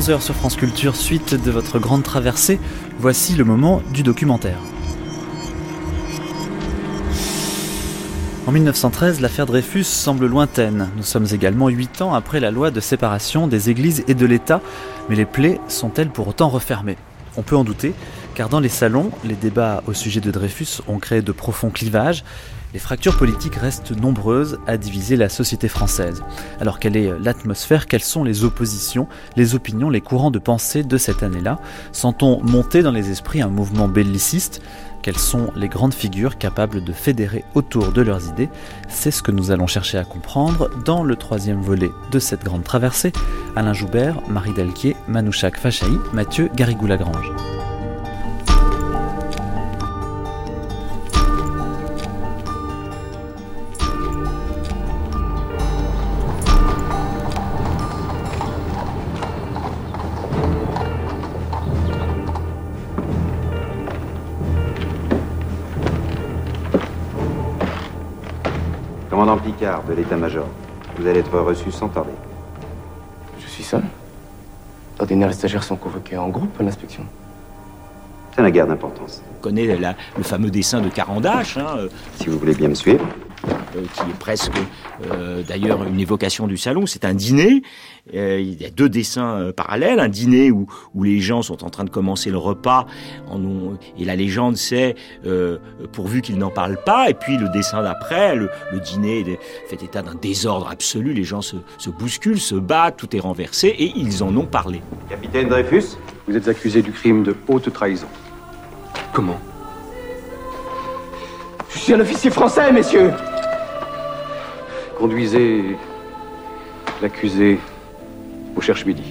11h sur France Culture, suite de votre grande traversée, voici le moment du documentaire. En 1913, l'affaire Dreyfus semble lointaine. Nous sommes également 8 ans après la loi de séparation des églises et de l'État, mais les plaies sont-elles pour autant refermées? On peut en douter, car dans les salons, les débats au sujet de Dreyfus ont créé de profonds clivages. Les fractures politiques restent nombreuses à diviser la société française. Alors quelle est l'atmosphère Quelles sont les oppositions, les opinions, les courants de pensée de cette année-là? Sent-on monter dans les esprits un mouvement belliciste? Quelles sont les grandes figures capables de fédérer autour de leurs idées? C'est ce que nous allons chercher à comprendre dans le troisième volet de cette grande traversée. Alain Joubert, Marie Delquier, Manouchak Fachaï, Mathieu Garrigou-Lagrange. L'état-major, vous allez être reçu sans tarder. Je suis seul. D'ordinaire, les stagiaires sont convoqués en groupe à l'inspection. Ça n'a guère d'importance. On connaît la- le fameux dessin de Carandache, hein, euh, Si vous voulez bien me suivre. Euh, qui est presque euh, d'ailleurs une évocation du salon. C'est un dîner. Euh, il y a deux dessins euh, parallèles. Un dîner où, où les gens sont en train de commencer le repas en ont- et la légende c'est euh, pourvu qu'ils n'en parlent pas. Et puis le dessin d'après, le, le dîner fait état d'un désordre absolu. Les gens se, se bousculent, se battent, tout est renversé et ils en ont parlé. Capitaine Dreyfus Vous êtes accusé du crime de haute trahison. Comment? Je suis un officier français, messieurs Conduisez l'accusé au cherche-midi.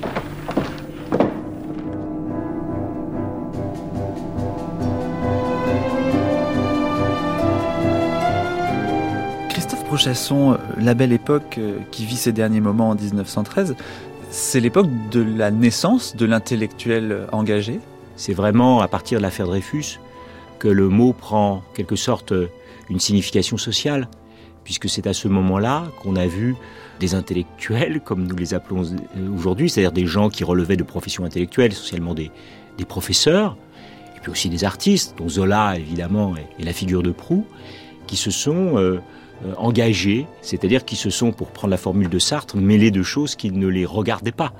Christophe Prochasson, euh, la belle époque euh, qui vit ses derniers moments en 1913, c'est l'époque de la naissance de l'intellectuel euh, engagé? C'est vraiment à partir de l'affaire Dreyfus que le mot prend quelque sorte une signification sociale, puisque c'est à ce moment-là qu'on a vu des intellectuels, comme nous les appelons euh, aujourd'hui, c'est-à-dire des gens qui relevaient de professions intellectuelles, essentiellement des, des professeurs, et puis aussi des artistes, dont Zola évidemment est, la figure de proue, qui se sont euh, euh, engagés, c'est-à-dire qui se sont, pour prendre la formule de Sartre, mêlés de choses qui ne les regardaient pas.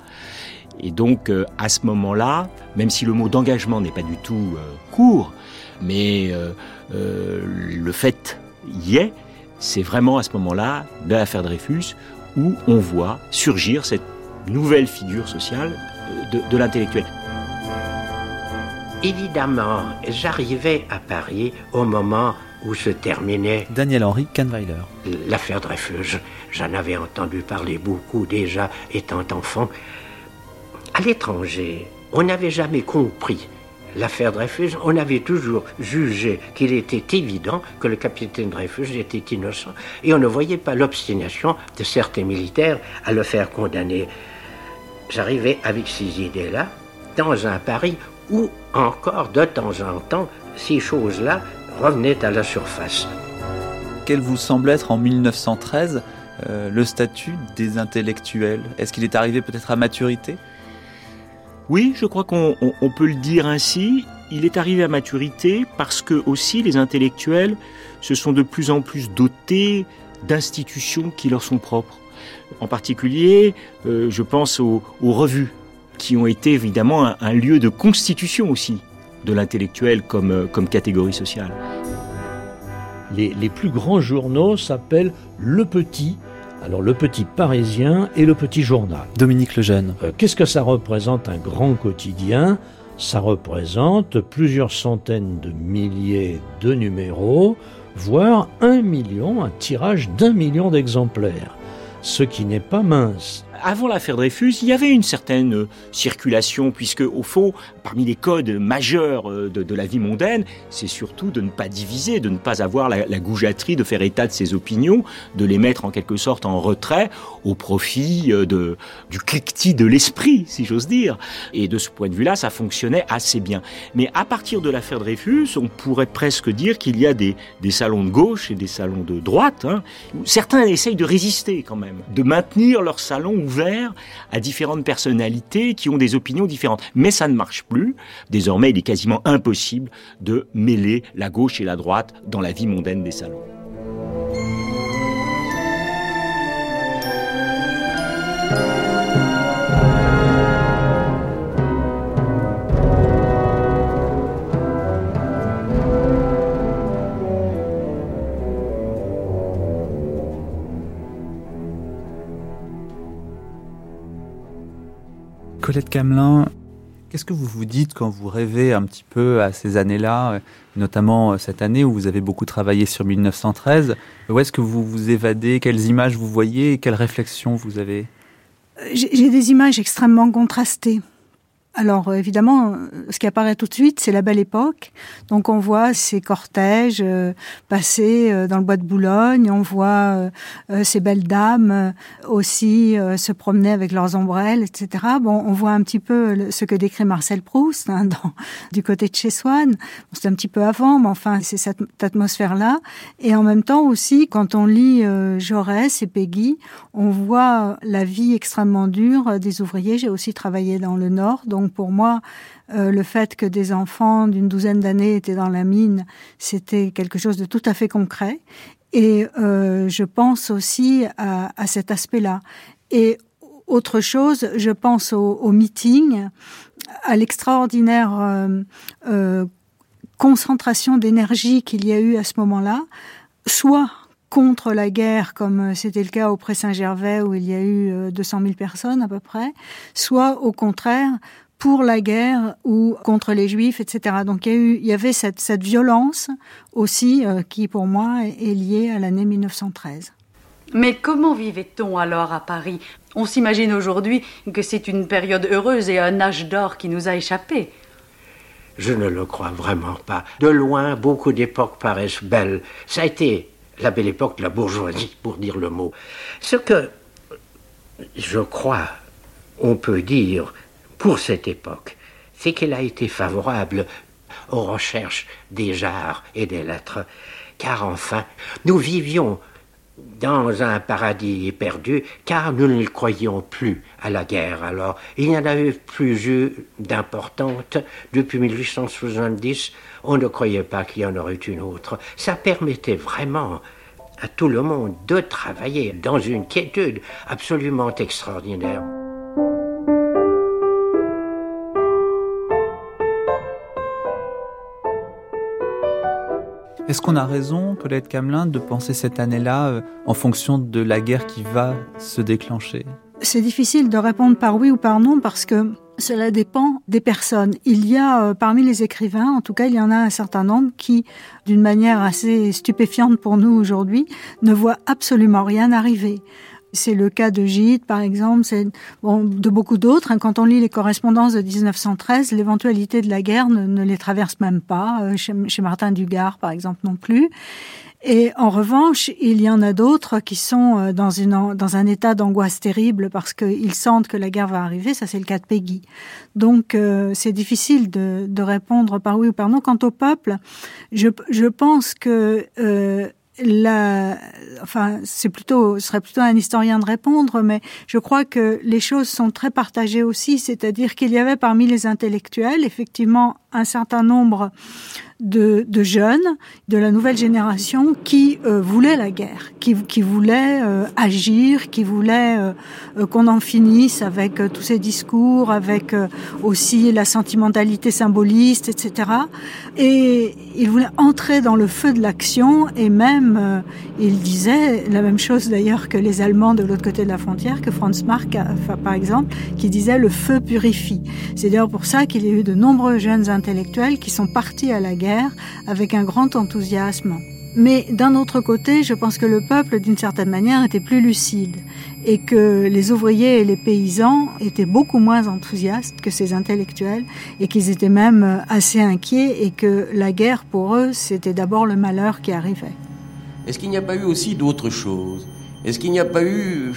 Et donc, à ce moment-là, même si le mot d'engagement n'est pas du tout court, mais le fait y est, c'est vraiment à ce moment-là de l'affaire Dreyfus où on voit surgir cette nouvelle figure sociale de, de l'intellectuel. Évidemment, j'arrivais à Paris au moment où se terminait Daniel-Henri Kahnweiler. l'affaire Dreyfus. J'en avais entendu parler beaucoup déjà étant enfant. À l'étranger, on n'avait jamais compris l'affaire Dreyfus. On avait toujours jugé qu'il était évident que le capitaine Dreyfus était innocent et on ne voyait pas l'obstination de certains militaires à le faire condamner. J'arrivais avec ces idées-là dans un Paris où encore de temps en temps ces choses-là revenaient à la surface. Quel vous semble être en 1913 euh, le statut des intellectuels? Est-ce qu'il est arrivé peut-être à maturité? Oui, je crois qu'on on- on peut le dire ainsi. Il est arrivé à maturité parce que aussi les intellectuels se sont de plus en plus dotés d'institutions qui leur sont propres. En particulier, euh, je pense aux, revues, qui ont été évidemment un, lieu de constitution aussi de l'intellectuel comme, euh, catégorie sociale. Les plus grands journaux s'appellent Le Petit, alors Le Petit Parisien et Le Petit Journal. Dominique Lejeune. Euh, Qu'est-ce que ça représente un grand quotidien? Ça représente plusieurs centaines de milliers de numéros, voire un million, un tirage d'un million d'exemplaires. Ce qui n'est pas mince. Avant l'affaire Dreyfus, il y avait une certaine euh, circulation, puisque au fond, parmi les codes majeurs euh, de, la vie mondaine, c'est surtout de ne pas diviser, de ne pas avoir la, la, goujaterie de faire état de ses opinions, de les mettre en quelque sorte en retrait au profit euh, du cliquetis de l'esprit, si j'ose dire. Et de ce point de vue-là, ça fonctionnait assez bien. Mais à partir de l'affaire Dreyfus, on pourrait presque dire qu'il y a des, des salons de gauche et des salons de droite. Hein. Certains essayent de résister quand même, de maintenir leur salon ouvert à différentes personnalités qui ont des opinions différentes. Mais ça ne marche plus. Désormais, il est quasiment impossible de mêler la gauche et la droite dans la vie mondaine des salons. Colette Camelin, qu'est-ce que vous vous dites quand vous rêvez un petit peu à ces années-là, notamment cette année où vous avez beaucoup travaillé sur 1913 Où est-ce que vous vous évadez? Quelles images vous voyez? Quelles réflexions vous avez? J'ai des images extrêmement contrastées. Alors euh, évidemment, euh, ce qui apparaît tout de suite, c'est la belle époque. Donc on voit ces cortèges euh, passer dans le bois de Boulogne, on voit ces belles dames aussi se promener avec leurs ombrelles, etc. Bon, on voit un petit peu ce que décrit Marcel Proust hein, dans, du côté de chez Swann. c'est un petit peu avant, mais enfin c'est cette atmosphère-là. Et en même temps aussi, quand on lit Jaurès et Peggy, on voit la vie extrêmement dure des ouvriers. J'ai aussi travaillé dans le Nord, donc pour moi, euh, le fait que des enfants d'une douzaine d'années étaient dans la mine, c'était quelque chose de tout à fait concret. Et euh, je pense aussi à, cet aspect-là. Et autre chose, je pense au, meeting, à l'extraordinaire euh, concentration d'énergie qu'il y a eu à ce moment-là, soit contre la guerre, comme c'était le cas au Pré-Saint-Gervais où il y a eu 200 000 personnes à peu près, soit au contraire pour la guerre ou contre les juifs, etc. Donc il y, a eu, il y avait cette, cette violence aussi euh, qui, pour moi, est liée à l'année 1913. Mais comment vivait-on alors à Paris? On s'imagine aujourd'hui que c'est une période heureuse et un âge d'or qui nous a échappé. Je ne le crois vraiment pas. De loin, beaucoup d'époques paraissent belles. Ça a été la belle époque de la bourgeoisie, pour dire le mot. Ce que je crois, on peut dire, pour cette époque, c'est qu'elle a été favorable aux recherches des arts et des lettres, car enfin, nous vivions dans un paradis perdu, car nous ne croyions plus à la guerre. Alors, il n'y en avait plus eu d'importante depuis 1870. On ne croyait pas qu'il y en aurait une autre. Ça permettait vraiment à tout le monde de travailler dans une quiétude absolument extraordinaire. Est-ce qu'on a raison, Colette Camelin, de penser cette année-là euh, en fonction de la guerre qui va se déclencher? C'est difficile de répondre par oui ou par non parce que cela dépend des personnes. Il y a euh, parmi les écrivains, en tout cas, il y en a un certain nombre qui, d'une manière assez stupéfiante pour nous aujourd'hui, ne voient absolument rien arriver. C'est le cas de Gide, par exemple, c'est bon, de beaucoup d'autres. Hein. Quand on lit les correspondances de 1913, l'éventualité de la guerre ne, les traverse même pas. Euh, chez, chez, Martin Dugard, par exemple, non plus. Et en revanche, il y en a d'autres qui sont euh, dans, une, dans un état d'angoisse terrible parce qu'ils sentent que la guerre va arriver. Ça, c'est le cas de Peggy. Donc, euh, c'est difficile de, de, répondre par oui ou par non. Quant au peuple, je, je pense que euh, la, enfin, c'est plutôt, ce serait plutôt un historien de répondre, mais je crois que les choses sont très partagées aussi, c'est-à-dire qu'il y avait parmi les intellectuels, effectivement, un certain nombre de, jeunes de la nouvelle génération qui euh, voulaient la guerre, qui, qui voulaient euh, agir, qui voulaient euh, qu'on en finisse avec tous ces discours, avec aussi la sentimentalité symboliste, etc. Et ils voulaient entrer dans le feu de l'action et même, ils disaient la même chose d'ailleurs que les Allemands de l'autre côté de la frontière, que Franz Marc, par exemple, qui disait le feu purifie. C'est d'ailleurs pour ça qu'il y a eu de nombreux jeunes intellectuels qui sont partis à la guerre avec un grand enthousiasme. Mais d'un autre côté, je pense que le peuple, d'une certaine manière, était plus lucide et que les ouvriers et les paysans étaient beaucoup moins enthousiastes que ces intellectuels et qu'ils étaient même assez inquiets et que la guerre pour eux, c'était d'abord le malheur qui arrivait. Est-ce qu'il n'y a pas eu aussi d'autres choses? Est-ce qu'il n'y a pas eu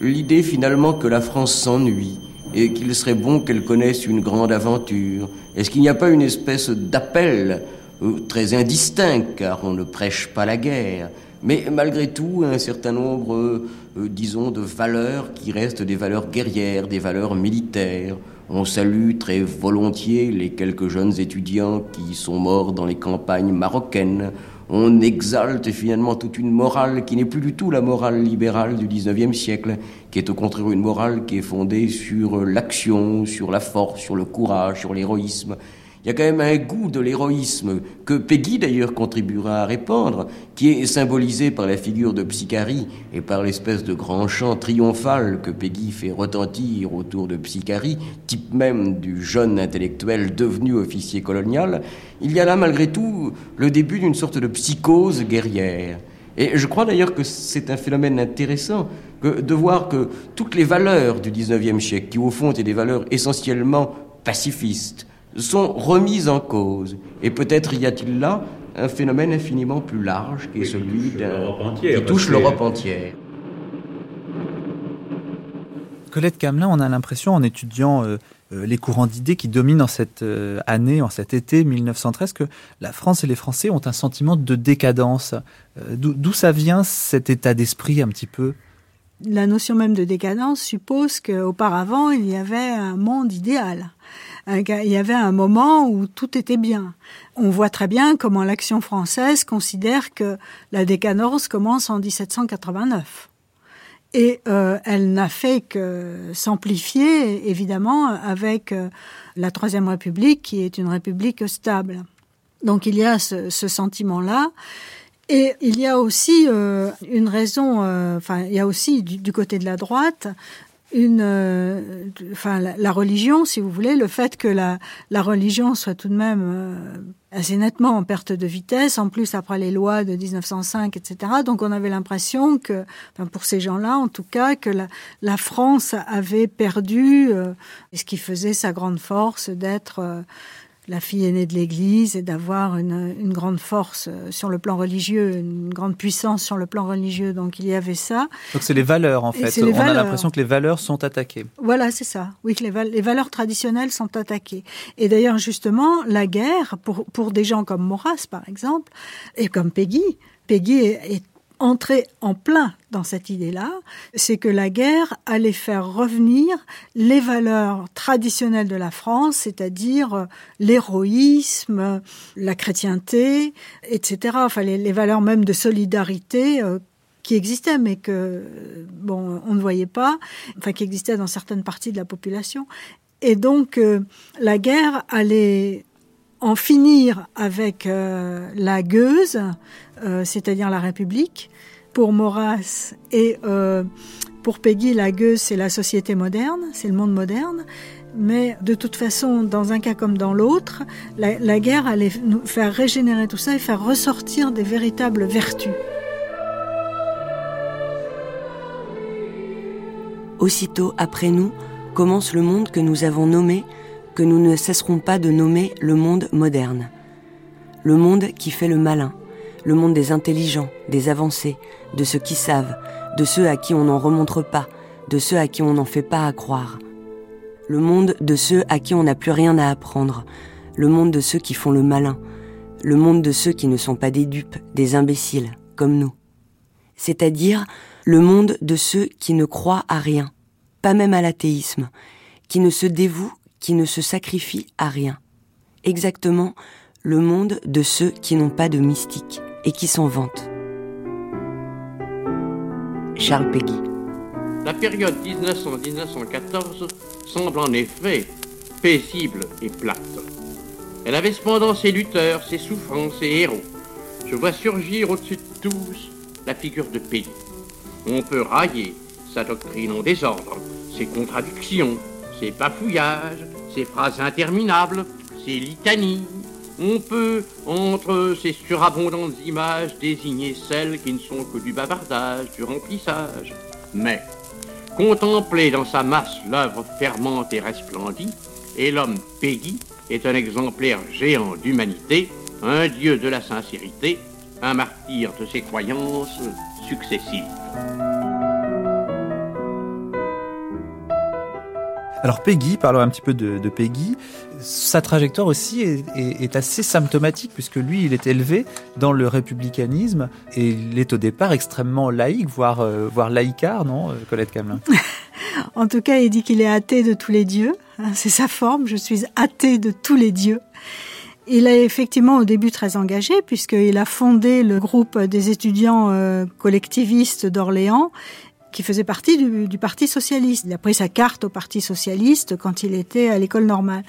l'idée finalement que la France s'ennuie? Et qu'il serait bon qu'elle connaisse une grande aventure Est-ce qu'il n'y a pas une espèce d'appel euh, très indistinct, car on ne prêche pas la guerre, mais malgré tout un certain nombre, euh, euh, disons, de valeurs qui restent des valeurs guerrières, des valeurs militaires. On salue très volontiers les quelques jeunes étudiants qui sont morts dans les campagnes marocaines. On exalte finalement toute une morale qui n'est plus du tout la morale libérale du XIXe siècle, qui est au contraire une morale qui est fondée sur l'action, sur la force, sur le courage, sur l'héroïsme. Il y a quand même un goût de l'héroïsme que Peggy d'ailleurs contribuera à répandre, qui est symbolisé par la figure de Psychari et par l'espèce de grand chant triomphal que Peggy fait retentir autour de Psychari, type même du jeune intellectuel devenu officier colonial. Il y a là malgré tout le début d'une sorte de psychose guerrière. Et je crois d'ailleurs que c'est un phénomène intéressant que de voir que toutes les valeurs du XIXe siècle, qui au fond étaient des valeurs essentiellement pacifistes, sont remises en cause. Et peut-être y a-t-il là un phénomène infiniment plus large qui est celui d'un qui touche l'Europe entière. Colette Camelin, on a l'impression en étudiant euh, euh, les courants d'idées qui dominent en cette euh, année, en cet été 1913, que la France et les Français ont un sentiment de décadence. D'où ça vient cet état d'esprit un petit peu? La notion même de décadence suppose qu'auparavant il y avait un monde idéal il y avait un moment où tout était bien. On voit très bien comment l'action française considère que la décadence commence en 1789. Et euh, elle n'a fait que s'amplifier, évidemment, avec euh, la Troisième République, qui est une république stable. Donc il y a ce, sentiment-là. Et il y a aussi euh, une raison, enfin, il y a aussi du, côté de la droite une, euh, enfin, la, religion, si vous voulez, le fait que la, la religion soit tout de même euh, assez nettement en perte de vitesse, en plus après les lois de 1905, etc. Donc on avait l'impression que, enfin, pour ces gens-là en tout cas, que la, la France avait perdu euh, ce qui faisait sa grande force d'être la fille aînée de l'Église et d'avoir une, une, grande force euh, sur le plan religieux, une grande puissance sur le plan religieux. Donc il y avait ça. Donc c'est les valeurs en fait. On valeurs. a l'impression que les valeurs sont attaquées. Voilà, c'est ça. Oui, que les, val les, valeurs traditionnelles sont attaquées. Et d'ailleurs justement, la guerre, pour, pour des gens comme Maurras par exemple, et comme Peggy, Peggy est, est entrer en plein dans cette idée-là, c'est que la guerre allait faire revenir les valeurs traditionnelles de la France, c'est-à-dire euh, l'héroïsme, la chrétienté, etc. Enfin, les, les, valeurs même de solidarité euh, qui existaient, mais que bon, on ne voyait pas, enfin qui existaient dans certaines parties de la population. Et donc, euh, la guerre allait en finir avec euh, la gueuse, euh, c'est-à-dire la République. Pour Maurras et euh, pour Peggy, la gueuse, c'est la société moderne, c'est le monde moderne. Mais de toute façon, dans un cas comme dans l'autre, la, la guerre allait nous faire régénérer tout ça et faire ressortir des véritables vertus. Aussitôt après nous commence le monde que nous avons nommé que nous ne cesserons pas de nommer le monde moderne. Le monde qui fait le malin, le monde des intelligents, des avancés, de ceux qui savent, de ceux à qui on n'en remontre pas, de ceux à qui on n'en fait pas à croire. Le monde de ceux à qui on n'a plus rien à apprendre, le monde de ceux qui font le malin, le monde de ceux qui ne sont pas des dupes, des imbéciles, comme nous. C'est-à-dire le monde de ceux qui ne croient à rien, pas même à l'athéisme, qui ne se dévouent qui ne se sacrifient à rien. Exactement le monde de ceux qui n'ont pas de mystique et qui s'en vantent. Charles Péguy. La période 1900-1914 semble en effet paisible et plate. Elle avait cependant ses lutteurs, ses souffrances, ses héros. Je vois surgir au-dessus de tous la figure de Péguy. On peut railler sa doctrine en désordre, ses contradictions, ses bafouillages, ses phrases interminables, ses litanies, On peut, entre ces surabondantes images, désigner celles qui ne sont que du bavardage, du remplissage. Mais, contempler dans sa masse l'œuvre fermante et resplendie, et l'homme Peggy est un exemplaire géant d'humanité, un dieu de la sincérité, un martyr de ses croyances successives. Alors Peggy, parlons un petit peu de, Peggy. Sa trajectoire aussi est, assez symptomatique puisque lui, il est élevé dans le républicanisme et il est au départ extrêmement laïque, voire, euh, voire laïcard, non, euh, Colette Camelin? En tout cas, il dit qu'il est athée de tous les dieux. Hein, c'est sa forme. Je suis athée de tous les dieux. Il est effectivement au début très engagé puisqu'il a fondé le groupe des étudiants euh, collectivistes d'Orléans qui faisait partie du, du, Parti socialiste. Il a pris sa carte au Parti socialiste quand il était à l'école normale.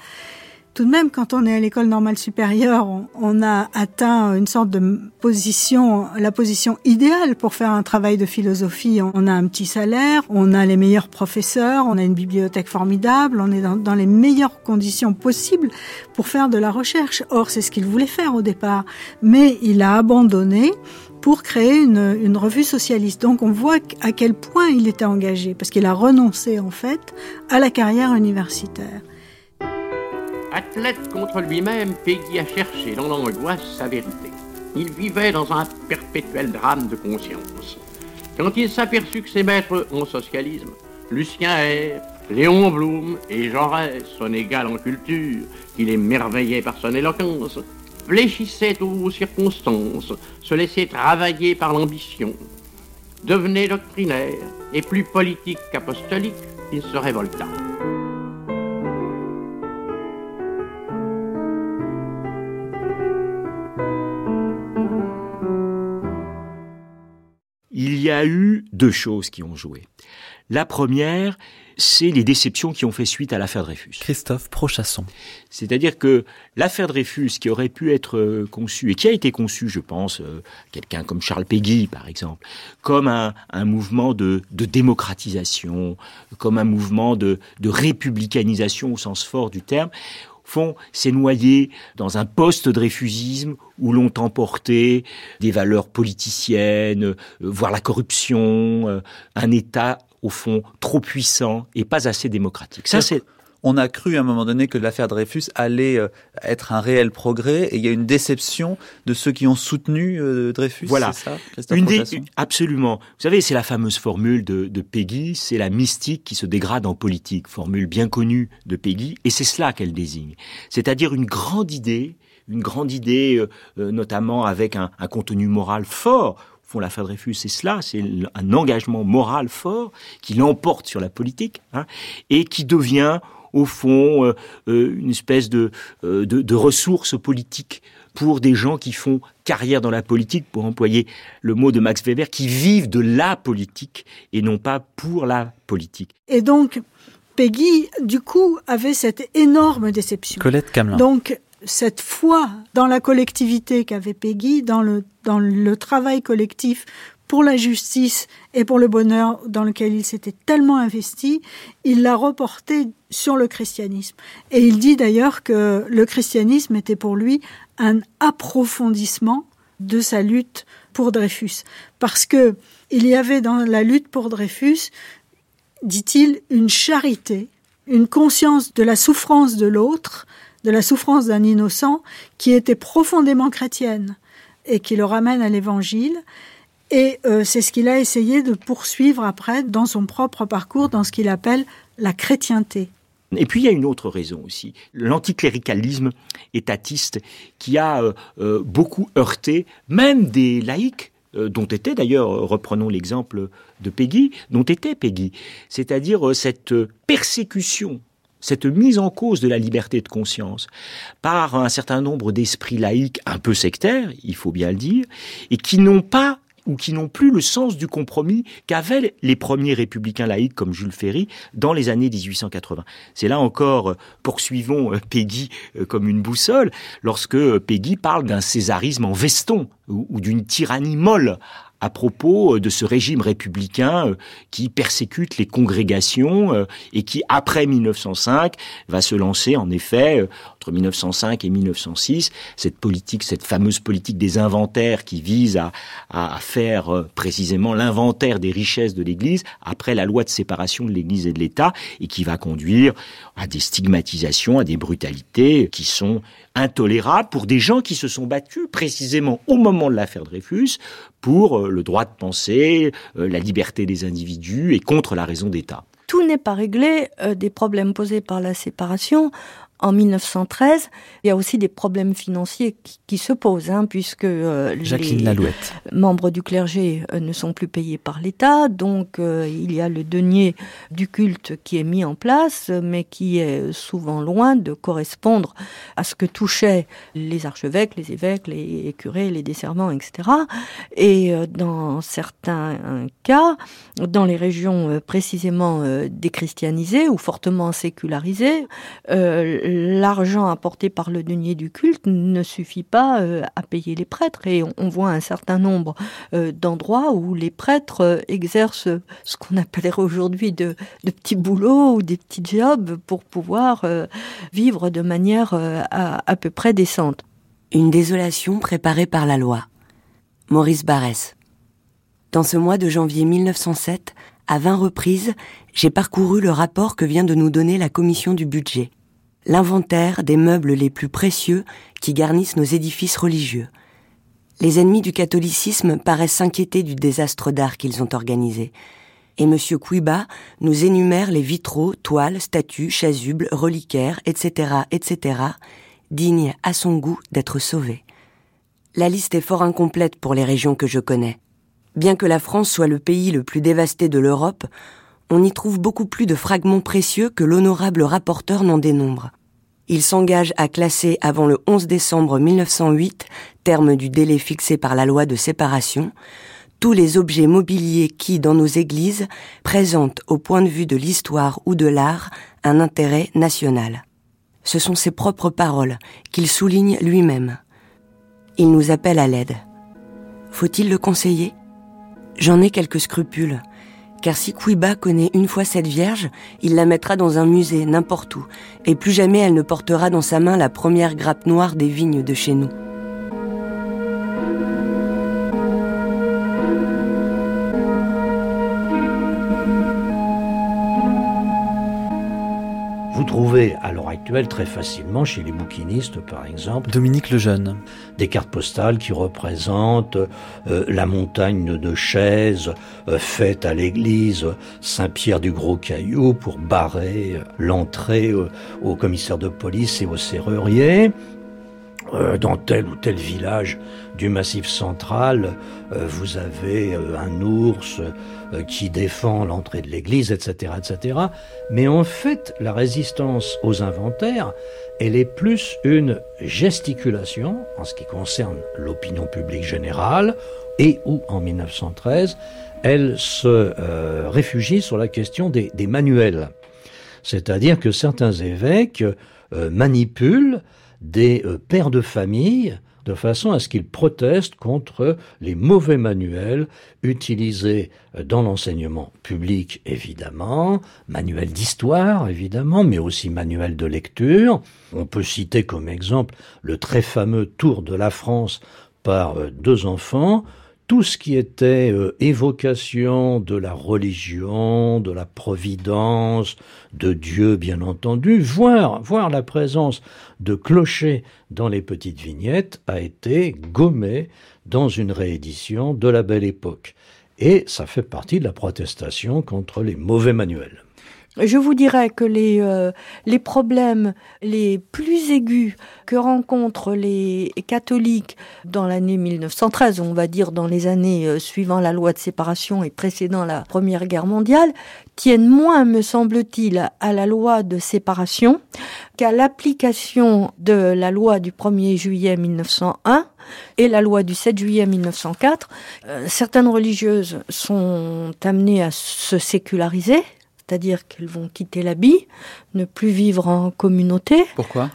Tout de même, quand on est à l'école normale supérieure, on, a atteint une sorte de position, la position idéale pour faire un travail de philosophie. On a un petit salaire, on a les meilleurs professeurs, on a une bibliothèque formidable, on est dans, dans les meilleures conditions possibles pour faire de la recherche. Or, c'est ce qu'il voulait faire au départ. Mais il a abandonné pour créer une, revue socialiste. Donc on voit à quel point il était engagé, parce qu'il a renoncé en fait à la carrière universitaire. Athlète contre lui-même, Peggy a cherché dans l'angoisse sa vérité. Il vivait dans un perpétuel drame de conscience. Quand il s'aperçut que ses maîtres en socialisme, Lucien Ayre, Léon Blum et Jaurès, son égal en culture, qu'il émerveillait par son éloquence, fléchissait aux circonstances, se laissait travailler par l'ambition, devenait doctrinaire et plus politique qu'apostolique, il se révolta. A eu deux choses qui ont joué. La première, c'est les déceptions qui ont fait suite à l'affaire Dreyfus. Christophe Prochasson. C'est-à-dire que l'affaire Dreyfus, qui aurait pu être euh, conçue, et qui a été conçue, je pense, euh, quelqu'un comme Charles Péguy, par exemple, comme un, mouvement de, démocratisation, comme un mouvement de, de républicanisation au sens fort du terme, fond, s'est noyé dans un post-dreyfusisme où l'ont emporté des valeurs politiciennes, euh, voire la corruption, un État au fond, trop puissant et pas assez démocratique. Ça, c'est on a cru à un moment donné que l'affaire Dreyfus allait euh, être un réel progrès et il y a une déception de ceux qui ont soutenu euh, Dreyfus. Voilà, ça, une absolument. Vous savez, c'est la fameuse formule de, de Peggy, c'est la mystique qui se dégrade en politique, formule bien connue de Peggy, et c'est cela qu'elle désigne. C'est-à-dire une grande idée, une grande idée, euh, notamment avec un, un contenu moral fort font l'affaire Dreyfus, c'est cela, c'est un engagement moral fort qui l'emporte sur la politique hein, et qui devient au fond euh, euh, une espèce de, euh, de, de ressources politiques pour des gens qui font carrière dans la politique, pour employer le mot de Max Weber, qui vivent de la politique et non pas pour la politique. Et donc, Peggy, du coup, avait cette énorme déception. Colette Camelin. Donc, cette foi dans la collectivité qu'avait Peggy, dans le, dans le travail collectif pour la justice et pour le bonheur dans lequel il s'était tellement investi, il l'a reporté sur le christianisme. Et il dit d'ailleurs que le christianisme était pour lui un approfondissement de sa lutte pour Dreyfus. Parce que il y avait dans la lutte pour Dreyfus, dit-il, une charité, une conscience de la souffrance de l'autre, de la souffrance d'un innocent qui était profondément chrétienne et qui le ramène à l'évangile. Et euh, c'est ce qu'il a essayé de poursuivre après dans son propre parcours, dans ce qu'il appelle la chrétienté. Et puis il y a une autre raison aussi, l'anticléricalisme étatiste qui a euh, euh, beaucoup heurté même des laïcs dont était d'ailleurs, reprenons l'exemple de Peggy, dont était Peggy, c'est-à-dire cette persécution cette mise en cause de la liberté de conscience par un certain nombre d'esprits laïcs un peu sectaires, il faut bien le dire, et qui n'ont pas ou qui n'ont plus le sens du compromis qu'avaient les premiers républicains laïcs comme Jules Ferry dans les années 1880. C'est là encore, euh, poursuivons euh, Peggy euh, comme une boussole, lorsque Peggy parle d'un césarisme en veston ou, d'une tyrannie molle à propos de ce régime républicain qui persécute les congrégations et qui, après 1905, va se lancer en effet entre 1905 et 1906, cette politique, cette fameuse politique des inventaires qui vise à, à faire précisément l'inventaire des richesses de l'Église après la loi de séparation de l'Église et de l'État et qui va conduire à des stigmatisations, à des brutalités qui sont intolérables pour des gens qui se sont battus précisément au moment de l'affaire Dreyfus pour euh, le droit de penser, euh, la liberté des individus et contre la raison d'État. Tout n'est pas réglé euh, des problèmes posés par la séparation en 1913, il y a aussi des problèmes financiers qui, se posent, hein, puisque euh, les Lalouette. membres du clergé euh, ne sont plus payés par l'État, donc euh, il y a le denier du culte qui est mis en place, mais qui est souvent loin de correspondre à ce que touchaient les archevêques, les évêques, les curés, les desservants, etc. Et dans certains cas, dans les régions précisément déchristianisées ou fortement sécularisées, l'argent apporté par le denier du culte ne suffit pas euh, à payer les prêtres. Et on, voit un certain nombre euh, d'endroits où les prêtres euh, exercent ce qu'on appellerait aujourd'hui de, petits boulots ou des petits jobs pour pouvoir vivre de manière à, à peu près décente. Une désolation préparée par la loi. Maurice Barrès. Dans ce mois de janvier 1907, à 20 reprises, j'ai parcouru le rapport que vient de nous donner la commission du budget l'inventaire des meubles les plus précieux qui garnissent nos édifices religieux. Les ennemis du catholicisme paraissent s'inquiéter du désastre d'art qu'ils ont organisé. Et M. Couiba nous énumère les vitraux, toiles, statues, chasubles, reliquaires, etc., etc., dignes à son goût d'être sauvés. La liste est fort incomplète pour les régions que je connais. Bien que la France soit le pays le plus dévasté de l'Europe, on y trouve beaucoup plus de fragments précieux que l'honorable rapporteur n'en dénombre. Il s'engage à classer avant le 11 décembre 1908, terme du délai fixé par la loi de séparation, tous les objets mobiliers qui, dans nos églises, présentent au point de vue de l'histoire ou de l'art un intérêt national. Ce sont ses propres paroles qu'il souligne lui-même. Il nous appelle à l'aide. Faut-il le conseiller? J'en ai quelques scrupules car si Quiba connaît une fois cette Vierge, il la mettra dans un musée, n'importe où, et plus jamais elle ne portera dans sa main la première grappe noire des vignes de chez nous. Vous trouvez l'heure actuelle très facilement chez les bouquinistes, par exemple, Dominique Lejeune, des cartes postales qui représentent euh, la montagne de chaises euh, faites à l'église Saint-Pierre du Gros Caillou pour barrer euh, l'entrée au commissaire de police et au serrurier. dans tel ou tel village du Massif central, vous avez un ours euh, qui défend l'entrée de l'Église, etc., etc. Mais en fait, la résistance aux inventaires, elle est plus une gesticulation en ce qui concerne l'opinion publique générale, et où, en 1913, elle se euh, réfugie sur la question des, manuels. C'est-à-dire que certains évêques euh, manipulent des pères de famille de façon à ce qu'ils protestent contre les mauvais manuels utilisés dans l'enseignement public, évidemment, manuels d'histoire, évidemment, mais aussi manuels de lecture. On peut citer comme exemple le très fameux Tour de la France par euh, deux enfants, tout ce qui était euh, évocation de la religion, de la providence, de Dieu bien entendu, voire, voir la présence de clochers dans les petites vignettes a été gommé dans une réédition de la Belle Époque. Et ça fait partie de la protestation contre les mauvais manuels. Je vous dirais que les, euh, les problèmes les plus aigus que rencontrent les catholiques dans l'année 1913, on va dire dans les années euh, suivant la loi de séparation et précédant la Première Guerre mondiale, tiennent moins, me semble-t-il, à la loi de séparation qu'à l'application de la loi du 1er juillet 1901 et la loi du 7 juillet 1904. Euh, certaines religieuses sont amenées à se séculariser, c'est-à-dire qu'elles vont quitter l'habit, ne plus vivre en communauté. Pourquoi?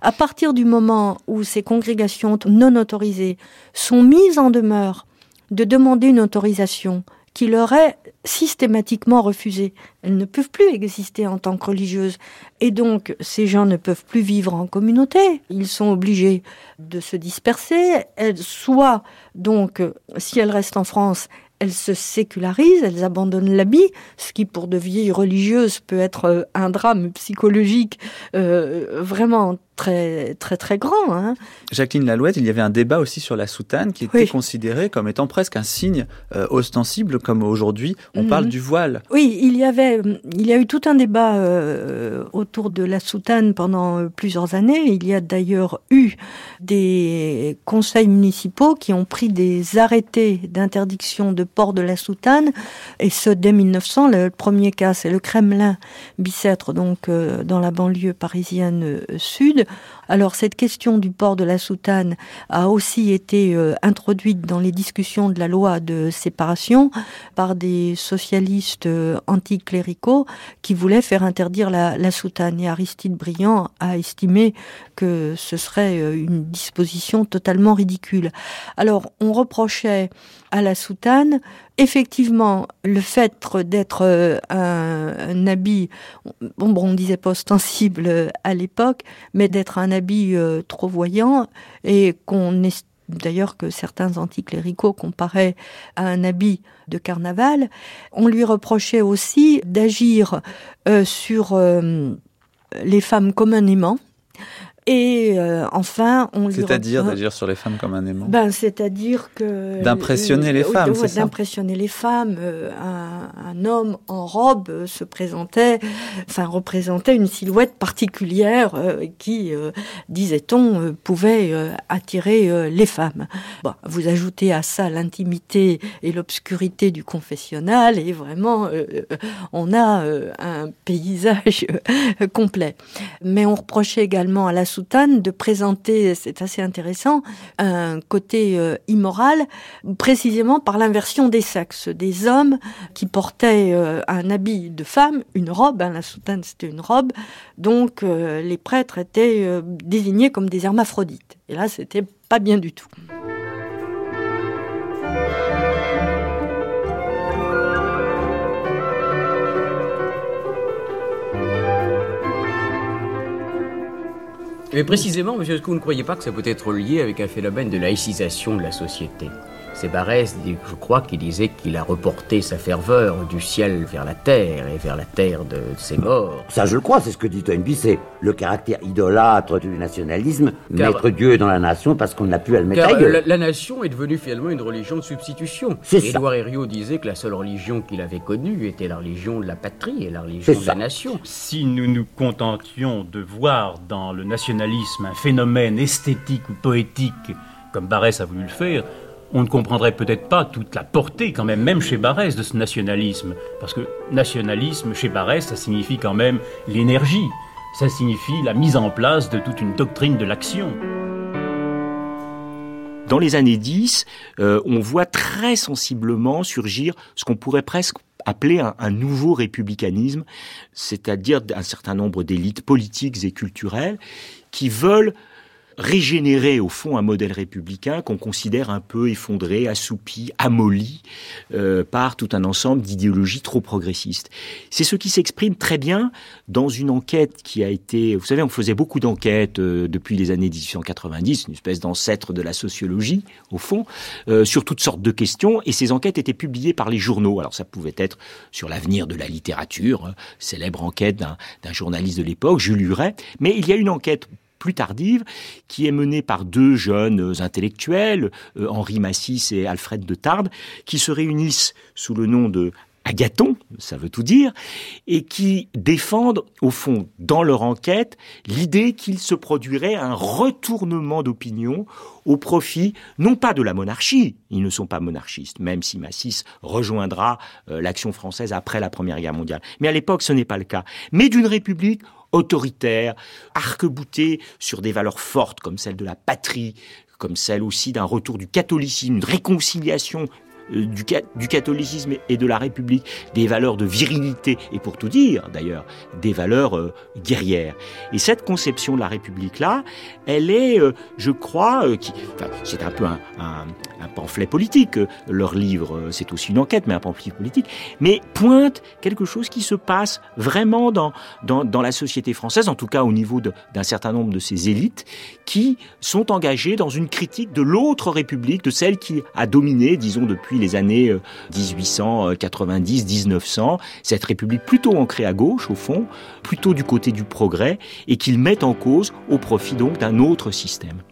À partir du moment où ces congrégations non autorisées sont mises en demeure de demander une autorisation qui leur est systématiquement refusée. Elles ne peuvent plus exister en tant que religieuses. Et donc, ces gens ne peuvent plus vivre en communauté. Ils sont obligés de se disperser. Elles, soit, donc, si elles restent en France, elles se sécularisent, elles abandonnent l'habit, ce qui pour de vieilles religieuses peut être euh, un drame psychologique euh, vraiment très très très grand. Hein. Jacqueline Lalouette, il y avait un débat aussi sur la soutane qui était considérée comme étant presque un signe euh, ostensible, comme aujourd'hui on parle mhm. du voile. Oui, il y avait, il y a eu tout un débat euh, autour de la soutane pendant euh, plusieurs années. Il y a d'ailleurs eu des conseils municipaux qui ont pris des arrêtés d'interdiction de port de la soutane, et ce dès 1900. Le premier cas, c'est le Kremlin Bicêtre, donc dans la banlieue parisienne sud. Alors cette question du port de la soutane a aussi été euh, introduite dans les discussions de la loi de séparation par des socialistes euh, anticléricaux qui voulaient faire interdire la, la, soutane. Et Aristide Briand a estimé que ce serait euh, une disposition totalement ridicule. Alors on reprochait à la soutane. Effectivement, le fait d'être euh, un, habit, bon, on disait pas ostensible euh, à l'époque, mais d'être un habit euh, trop voyant et qu'on d'ailleurs que certains anticléricaux comparaient à un habit de carnaval, on lui reprochait aussi d'agir sur les femmes communément, et euh, enfin, on lui C'est-à-dire d'agir sur les femmes comme un aimant ben, C'est-à-dire que... D'impressionner les femmes, c'est ça D'impressionner les femmes. Euh, un, un, homme en robe euh, se présentait, enfin représentait une silhouette particulière qui, disait-on, pouvait attirer les femmes. Bon, vous ajoutez à ça l'intimité et l'obscurité du confessionnal et vraiment, on a un paysage complet. Mais on reprochait également à la de présenter, c'est assez intéressant, un côté euh, immoral, précisément par l'inversion des sexes. Des hommes qui portaient euh, un habit de femme, une robe, hein, la soutane c'était une robe, donc euh, les prêtres étaient désignés comme des hermaphrodites. Et là, c'était pas bien du tout. Mais précisément, monsieur, est-ce que vous ne croyez pas que ça peut être lié avec un phénomène de laïcisation de la société? C'est Barès, je crois, qui disait qu'il a reporté sa ferveur du ciel vers la terre et vers la terre de ses morts. Ça, je le crois, c'est ce que dit Toynbee, c'est le caractère idolâtre du nationalisme, mettre Dieu dans la nation parce qu'on n'a plus à le mettre car La, nation est devenue finalement une religion de substitution. Édouard Herriot disait que la seule religion qu'il avait connue était la religion de la patrie et la religion de la nation. Si nous nous contentions de voir dans le nationalisme un phénomène esthétique ou poétique, comme Barès a voulu le faire, on ne comprendrait peut-être pas toute la portée quand même, même chez Barès, de ce nationalisme. Parce que nationalisme, chez Barès, ça signifie quand même l'énergie. Ça signifie la mise en place de toute une doctrine de l'action. Dans les années 10, euh, on voit très sensiblement surgir ce qu'on pourrait presque appeler un, un nouveau républicanisme, c'est-à-dire un certain nombre d'élites politiques et culturelles qui veulent régénérer au fond un modèle républicain qu'on considère un peu effondré, assoupi, amolli euh, par tout un ensemble d'idéologies trop progressistes. C'est ce qui s'exprime très bien dans une enquête qui a été, vous savez, on faisait beaucoup d'enquêtes euh, depuis les années 1890, une espèce d'ancêtre de la sociologie au fond, euh, sur toutes sortes de questions, et ces enquêtes étaient publiées par les journaux. Alors ça pouvait être sur l'avenir de la littérature, hein, célèbre enquête d'un journaliste de l'époque, Jules Huret, mais il y a une enquête plus tardive, qui est menée par deux jeunes intellectuels, euh, Henri Massis et Alfred de Tarbes, qui se réunissent sous le nom de Agathon, ça veut tout dire, et qui défendent, au fond, dans leur enquête, l'idée qu'il se produirait un retournement d'opinion au profit, non pas de la monarchie, ils ne sont pas monarchistes, même si Massis rejoindra euh, l'action française après la Première Guerre mondiale, mais à l'époque ce n'est pas le cas, mais d'une république autoritaire, arc-bouté sur des valeurs fortes comme celle de la patrie, comme celle aussi d'un retour du catholicisme, une réconciliation du, du, catholicisme et de la République, des valeurs de virilité et pour tout dire d'ailleurs, des valeurs euh, guerrières. Et cette conception de la République là, elle est, euh, je crois, qui, enfin, c'est un peu un, pamphlet politique. Leur livre, c'est aussi une enquête, mais un pamphlet politique, mais pointe quelque chose qui se passe vraiment dans, dans, dans la société française, en tout cas au niveau d'un certain nombre de ces élites, qui sont engagées dans une critique de l'autre République, de celle qui a dominé, disons, depuis les années 1890-1900, euh, cette République plutôt ancrée à gauche, au fond, plutôt du côté du progrès, et qu'ils mettent en cause au profit donc d'un autre système.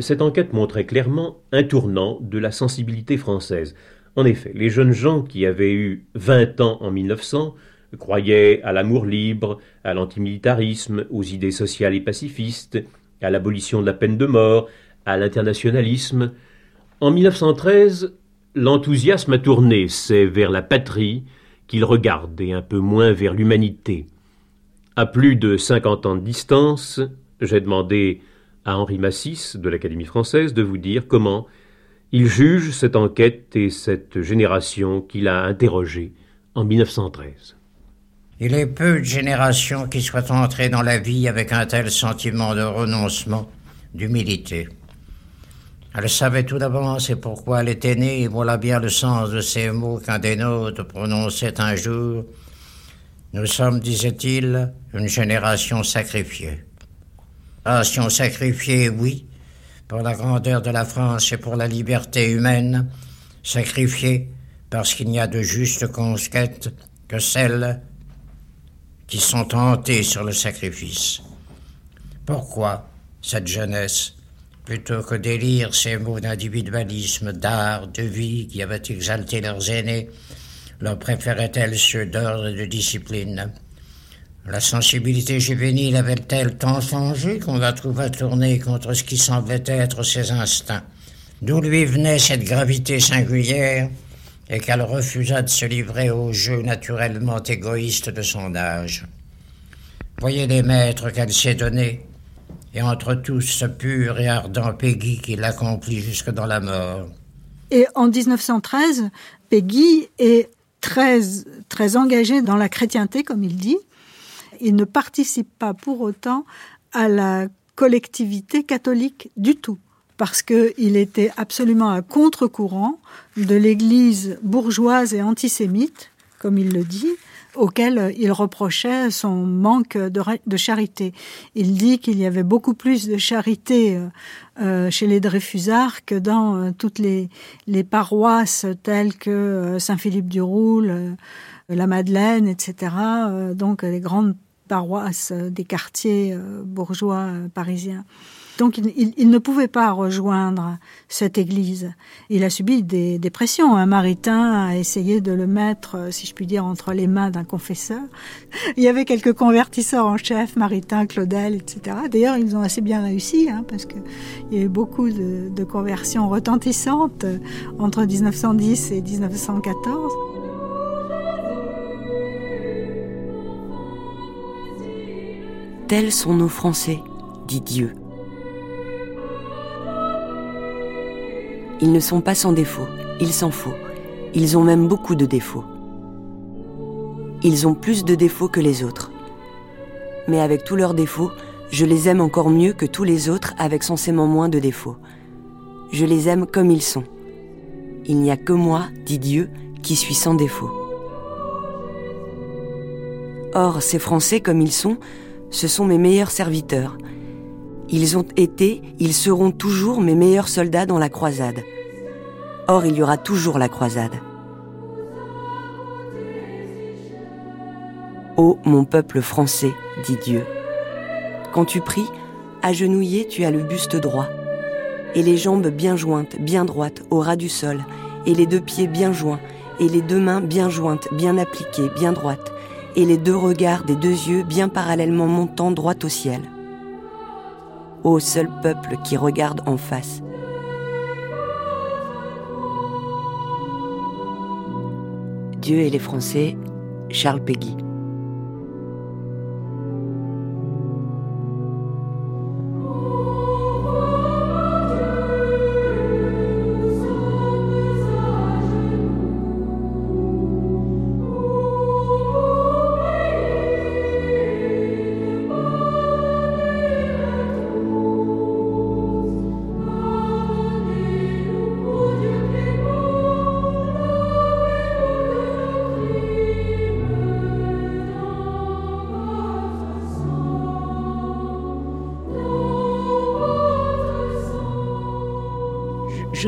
Cette enquête montrait clairement un tournant de la sensibilité française. En effet, les jeunes gens qui avaient eu 20 ans en 1900 croyaient à l'amour libre, à l'antimilitarisme, aux idées sociales et pacifistes, à l'abolition de la peine de mort, à l'internationalisme. En 1913, l'enthousiasme a tourné, c'est vers la patrie qu'il regarde et un peu moins vers l'humanité. À plus de cinquante ans de distance, j'ai demandé à Henri Massis de l'Académie française de vous dire comment il juge cette enquête et cette génération qu'il a interrogée en 1913. Il est peu de générations qui soient entrées dans la vie avec un tel sentiment de renoncement, d'humilité. Elle savait tout d'avance et pourquoi elle était née, et voilà bien le sens de ces mots qu'un des nôtres prononçait un jour. Nous sommes, disait-il, une génération sacrifiée. Génération sacrifiée, oui, pour la grandeur de la France et pour la liberté humaine, sacrifiée parce qu'il n'y a de juste conquête que celle qui sont tentés sur le sacrifice. Pourquoi cette jeunesse, plutôt que d'élire ces mots d'individualisme, d'art, de vie qui avaient exalté leurs aînés, leur préférait-elle ceux d'ordre et de discipline? La sensibilité juvénile avait-elle tant changé qu'on la trouva tourner contre ce qui semblait être ses instincts? D'où lui venait cette gravité singulière et qu'elle refusa de se livrer au jeu naturellement égoïste de son âge? Voyez les maîtres qu'elle s'est donnés, et entre tous ce pur et ardent Peggy qui l'accomplit jusque dans la mort. Et en 1913, Peggy est très, très engagé dans la chrétienté, comme il dit. Il ne participe pas pour autant à la collectivité catholique du tout parce qu'il était absolument à contre-courant de l'Église bourgeoise et antisémite, comme il le dit, auquel il reprochait son manque de, charité. Il dit qu'il y avait beaucoup plus de charité euh, euh, chez les Dreyfusards que dans euh, toutes les, paroisses telles que Saint-Philippe du Roule, la Madeleine, etc. donc les grandes paroisses des quartiers bourgeois parisiens. Donc il, ne pouvait pas rejoindre cette église. Il a subi des, pressions. Un maritain a essayé de le mettre, si je puis dire, entre les mains d'un confesseur. Il y avait quelques convertisseurs en chef, maritain, Claudel, etc. D'ailleurs, ils ont assez bien réussi, hein, parce qu'il y a eu beaucoup de, de conversions retentissantes entre 1910 et 1914. Tels sont nos Français, dit Dieu. Ils ne sont pas sans défauts, il s'en faut. Ils ont même beaucoup de défauts. Ils ont plus de défauts que les autres. Mais avec tous leurs défauts, je les aime encore mieux que tous les autres avec censément moins de défauts. Je les aime comme ils sont. Il n'y a que moi, dit Dieu, qui suis sans défaut. Or, ces Français comme ils sont, ce sont mes meilleurs serviteurs, ils ont été, ils seront toujours mes meilleurs soldats dans la croisade. Or, il y aura toujours la croisade. Ô mon peuple français, dit Dieu, quand tu pries, agenouillé, tu as le buste droit, et les jambes bien jointes, bien droites, au ras du sol, et les deux pieds bien joints, et les deux mains bien jointes, bien appliquées, bien droites, et les deux regards des deux yeux bien parallèlement montant droit au ciel ô seul peuple qui regarde en face. Dieu et les Français, Charles Péguy.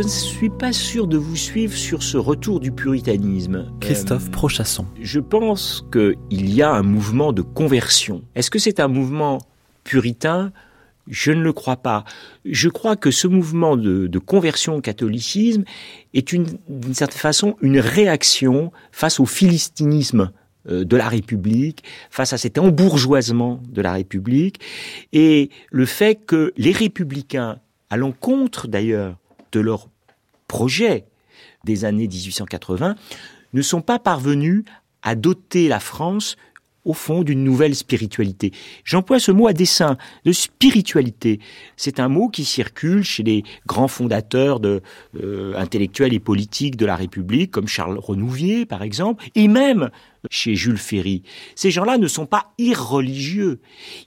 Je ne suis pas sûr de vous suivre sur ce retour du puritanisme. Christophe Euh, Prochasson. Je pense qu'il y a un mouvement de conversion. Est-ce que c'est un mouvement puritain? Je ne le crois pas. Je crois que ce mouvement de, de conversion au catholicisme est une, d'une certaine façon une réaction face au philistinisme euh, de la République, face à cet embourgeoisement de la République, et le fait que les républicains, à l'encontre d'ailleurs de leur projet des années 1880, ne sont pas parvenus à doter la France au fond d'une nouvelle spiritualité. J'emploie ce mot à dessein, de spiritualité. C'est un mot qui circule chez les grands fondateurs euh, intellectuels et politiques de la République, comme Charles Renouvier, par exemple, et même chez Jules Ferry. Ces gens-là ne sont pas irreligieux.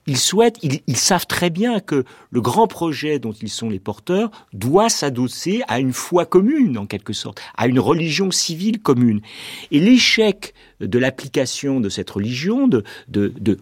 Ils souhaitent, ils, savent très bien que le grand projet dont ils sont les porteurs doit s'adosser à une foi commune, en quelque sorte, à une religion civile commune. Et l'échec de l'application de cette religion, de,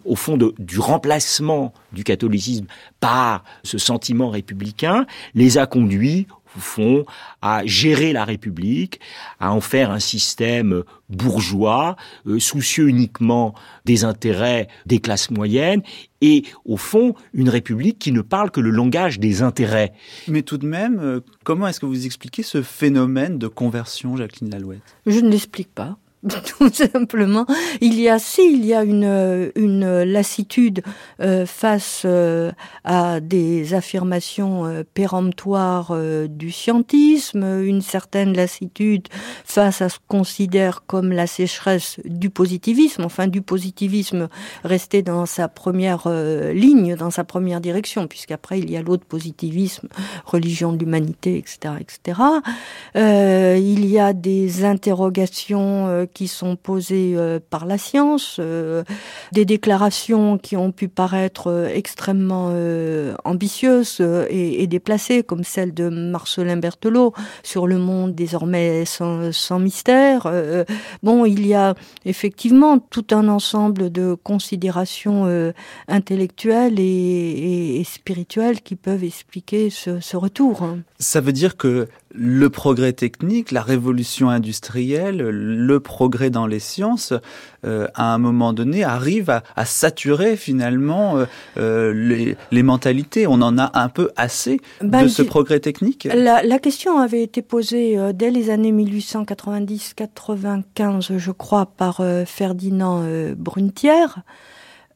au fond du remplacement du catholicisme par ce sentiment républicain, les a conduits au fond, à gérer la République, à en faire un système bourgeois, euh, soucieux uniquement des intérêts des classes moyennes, et au fond, une République qui ne parle que le langage des intérêts. Mais tout de même, euh, comment est-ce que vous expliquez ce phénomène de conversion, Jacqueline Lalouette? Je ne l'explique pas. tout simplement. Il y a, si, il y a une, une lassitude euh, face euh, à des affirmations euh, péremptoires euh, du scientisme, une certaine lassitude face à ce qu'on considère comme la sécheresse du positivisme, enfin du positivisme resté dans sa première euh, ligne, dans sa première direction, puisqu'après il y a l'autre positivisme, religion de l'humanité, etc., etc. Euh, il y a des interrogations qui sont posées euh, par la science, euh, des déclarations qui ont pu paraître euh, extrêmement ambitieuses et, déplacées, comme celle de Marcelin Berthelot sur le monde désormais sans, mystère. Bon, il y a effectivement tout un ensemble de considérations intellectuelles et, spirituelles qui peuvent expliquer ce, ce retour. Ça veut dire que le progrès technique, la révolution industrielle, le progrès dans les sciences, euh, à un moment donné, arrive à, à saturer finalement euh, euh, les, les, mentalités. On en a un peu assez ben, de ce progrès technique. La, la, question avait été posée dès les années 1890-95, je crois, par Ferdinand Brunetière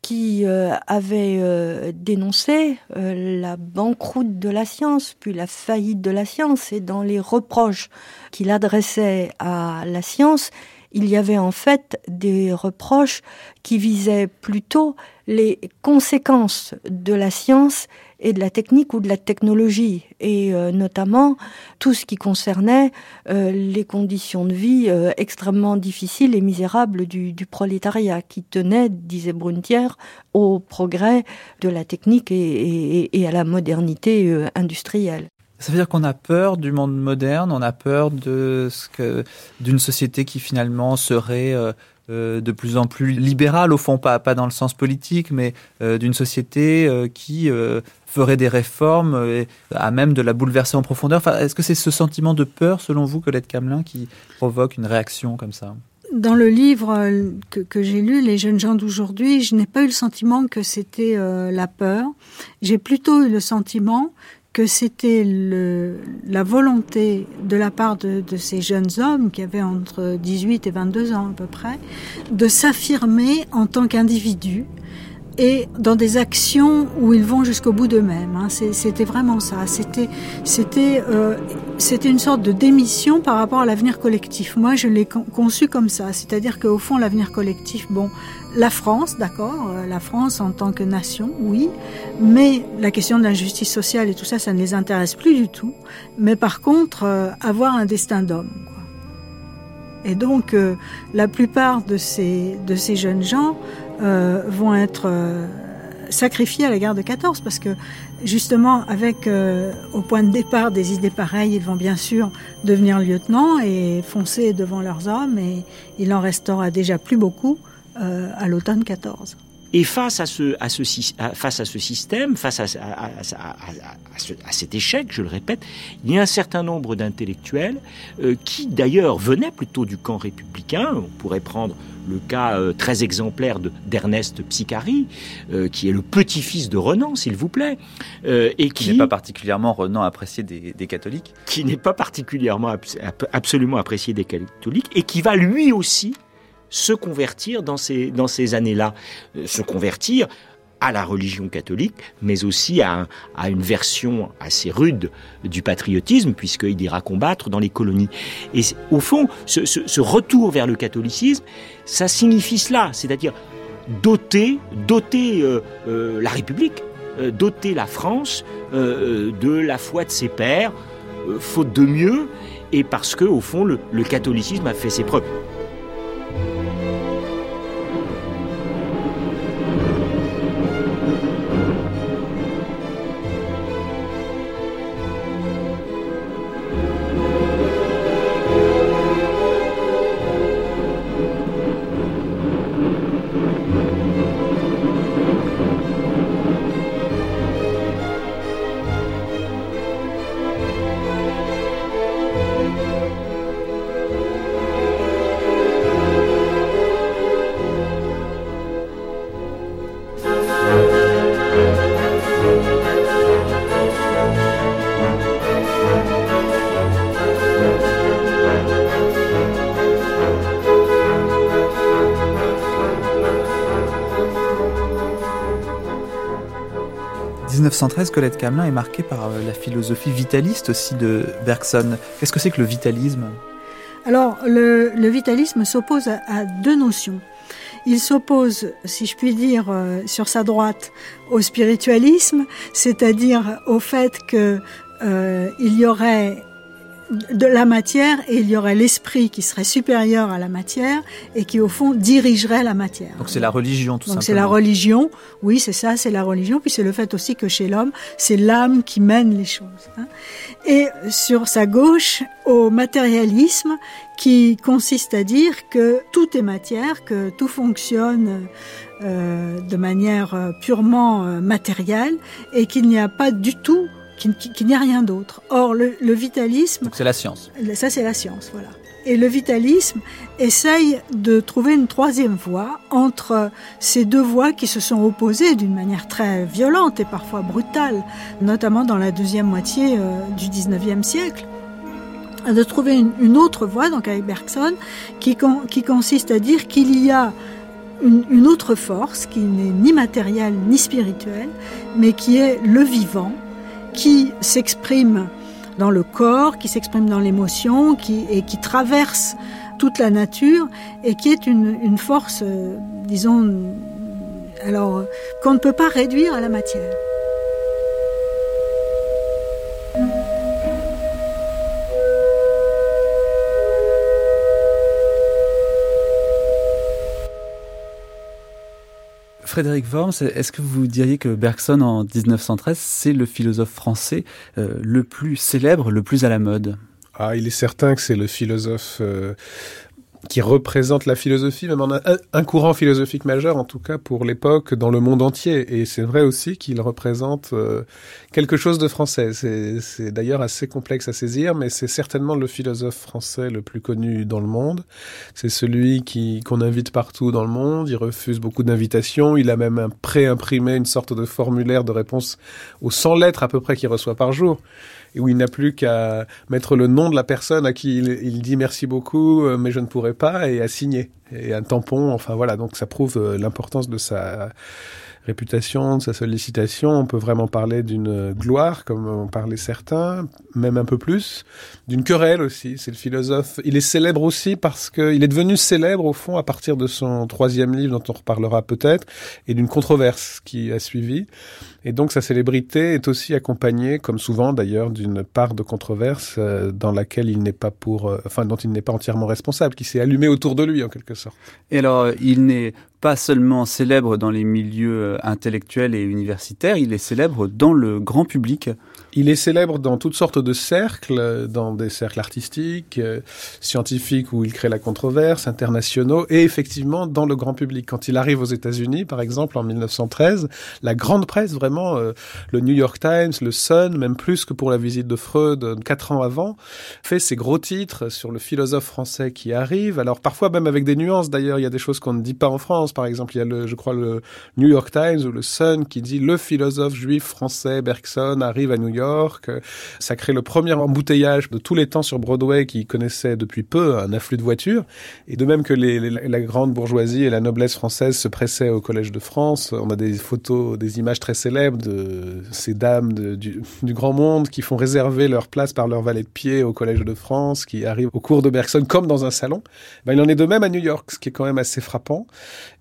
qui euh, avait euh, dénoncé euh, la banqueroute de la science, puis la faillite de la science, et dans les reproches qu'il adressait à la science, il y avait en fait des reproches qui visaient plutôt les conséquences de la science et de la technique ou de la technologie, et euh, notamment tout ce qui concernait euh, les conditions de vie euh, extrêmement difficiles et misérables du, prolétariat, qui tenait, disait Brunetière, au progrès de la technique et, et, à la modernité industrielle. Ça veut dire qu'on a peur du monde moderne, on a peur d'une société qui finalement serait euh, de plus en plus libérale, au fond, pas, pas dans le sens politique, mais euh, d'une société euh, qui ferait des réformes euh, à même de la bouleverser en profondeur. Enfin, Est-ce que c'est ce sentiment de peur, selon vous, Colette Camelin, qui provoque une réaction comme ça? Dans le livre que, que j'ai lu, Les jeunes gens d'aujourd'hui, je n'ai pas eu le sentiment que c'était la peur. J'ai plutôt eu le sentiment que c'était la volonté de la part de, de, ces jeunes hommes qui avaient entre 18 et 22 ans à peu près, de s'affirmer en tant qu'individus et dans des actions où ils vont jusqu'au bout d'eux-mêmes. Hein. C'était vraiment ça. C'était c'était euh, c'était une sorte de démission par rapport à l'avenir collectif. Moi, je l'ai conçu comme ça. C'est-à-dire qu'au fond, l'avenir collectif, bon, la France, d'accord, euh, la France en tant que nation, oui, mais la question de la justice sociale et tout ça, ça ne les intéresse plus du tout. Mais par contre, euh, avoir un destin d'homme. Et donc, euh, la plupart de ces, de ces jeunes gens euh, vont être euh, sacrifiés à la guerre de 14 parce que justement, avec euh, au point de départ des idées pareilles, ils vont bien sûr devenir lieutenants et foncer devant leurs hommes et il en restera déjà plus beaucoup à l'automne 14. Et face à ce, à ce, face à ce système, face à, à, à, cet échec, je le répète, il y a un certain nombre d'intellectuels euh, qui d'ailleurs venaient plutôt du camp républicain. On pourrait prendre le cas euh, très exemplaire d'Ernest Psicari, euh, qui est le petit-fils de Renan, s'il vous plaît, euh, et qui, n'est pas particulièrement Renan apprécié des, des catholiques, qui n'est pas particulièrement absolument apprécié des catholiques, et qui va lui aussi se convertir dans ces, dans ces années-là, se convertir à la religion catholique, mais aussi à, à, une version assez rude du patriotisme, puisqu'il ira combattre dans les colonies. Et au fond, ce, ce, retour vers le catholicisme, ça signifie cela, c'est-à-dire doter, doter euh, euh, la République, euh, doter la France de la foi de ses pères, faute de mieux, et parce que au fond le, le catholicisme a fait ses preuves. 1913, Colette Camelin est marquée par euh, la philosophie vitaliste aussi de Bergson. Qu'est-ce que c'est que le vitalisme? Alors, le, vitalisme s'oppose à, deux notions. Il s'oppose, si je puis dire, euh, sur sa droite, au spiritualisme, c'est-à-dire au fait que euh, y aurait de la matière et il y aurait l'esprit qui serait supérieur à la matière et qui au fond dirigerait la matière. Donc c'est la religion tout Donc c'est la religion, oui c'est ça, c'est la religion, puis c'est le fait aussi que chez l'homme c'est l'âme qui mène les choses. Hein. Et sur sa gauche au matérialisme qui consiste à dire que tout est matière, que tout fonctionne euh, de manière euh, purement euh, matérielle et qu'il n'y a pas du tout qu'il n'y a rien d'autre. Or, le, vitalisme... c'est la science. Ça, c'est la science, voilà. Et le vitalisme essaye de trouver une troisième voie entre ces deux voies qui se sont opposées d'une manière très violente et parfois brutale, notamment dans la deuxième moitié euh, du 19e siècle de trouver une, autre voie, donc avec Bergson, qui, qui consiste à dire qu'il y a une, une, autre force qui n'est ni matérielle ni spirituelle, mais qui est le vivant, qui s'exprime dans le corps, qui s'exprime dans l'émotion, qui, et qui traverse toute la nature et qui est une, force, euh, disons, alors qu'on ne peut pas réduire à la matière. Frédéric Worms, est-ce que vous diriez que Bergson en 1913, c'est le philosophe français euh, le plus célèbre, le plus à la mode? Ah, il est certain que c'est le philosophe euh, qui représente la philosophie, même en un, un, courant philosophique majeur, en tout cas pour l'époque, dans le monde entier. Et c'est vrai aussi qu'il représente euh, quelque chose de français. C'est d'ailleurs assez complexe à saisir, mais c'est certainement le philosophe français le plus connu dans le monde. C'est celui qui qu'on invite partout dans le monde. Il refuse beaucoup d'invitations. Il a même pré-imprimé une sorte de formulaire de réponse aux 100 lettres à peu près qu'il reçoit par jour et où il n'a plus qu'à mettre le nom de la personne à qui il, dit merci beaucoup, euh, mais je ne pourrai pas, et à signer. Et un tampon, enfin voilà, donc ça prouve euh, l'importance de sa réputation, de sa sollicitation. On peut vraiment parler d'une gloire, comme en parlaient certains, même un peu plus, d'une querelle aussi. C'est le philosophe. Il est célèbre aussi parce qu'il est devenu célèbre au fond à partir de son troisième livre, dont on reparlera peut-être, et d'une controverse qui a suivi. Et donc sa célébrité est aussi accompagnée, comme souvent d'ailleurs, d'une part de controverse euh, dans laquelle il n'est pas pour, euh, enfin dont il n'est pas entièrement responsable, qui s'est allumé autour de lui en quelque sorte. Et alors il n'est pas seulement célèbre dans les milieux intellectuels et universitaires, il est célèbre dans le grand public. Il est célèbre dans toutes sortes de cercles, dans des cercles artistiques, euh, scientifiques où il crée la controverse, internationaux, et effectivement dans le grand public. Quand il arrive aux États-Unis, par exemple, en 1913, la grande presse, vraiment, euh, le New York Times, le Sun, même plus que pour la visite de Freud euh, quatre ans avant, fait ses gros titres sur le philosophe français qui arrive. Alors parfois même avec des nuances. D'ailleurs, il y a des choses qu'on ne dit pas en France. Par exemple, il y a le, je crois, le New York Times ou le Sun qui dit le philosophe juif français Bergson arrive à New York ça crée le premier embouteillage de tous les temps sur Broadway qui connaissait depuis peu un afflux de voitures. Et de même que les, la grande bourgeoisie et la noblesse française se pressaient au Collège de France, on a des photos, des images très célèbres de ces dames du, grand monde qui font réserver leur place par leur valet de pied au Collège de France, qui arrivent au cours de Bergson comme dans un salon. Ben, il en est de même à New York, ce qui est quand même assez frappant.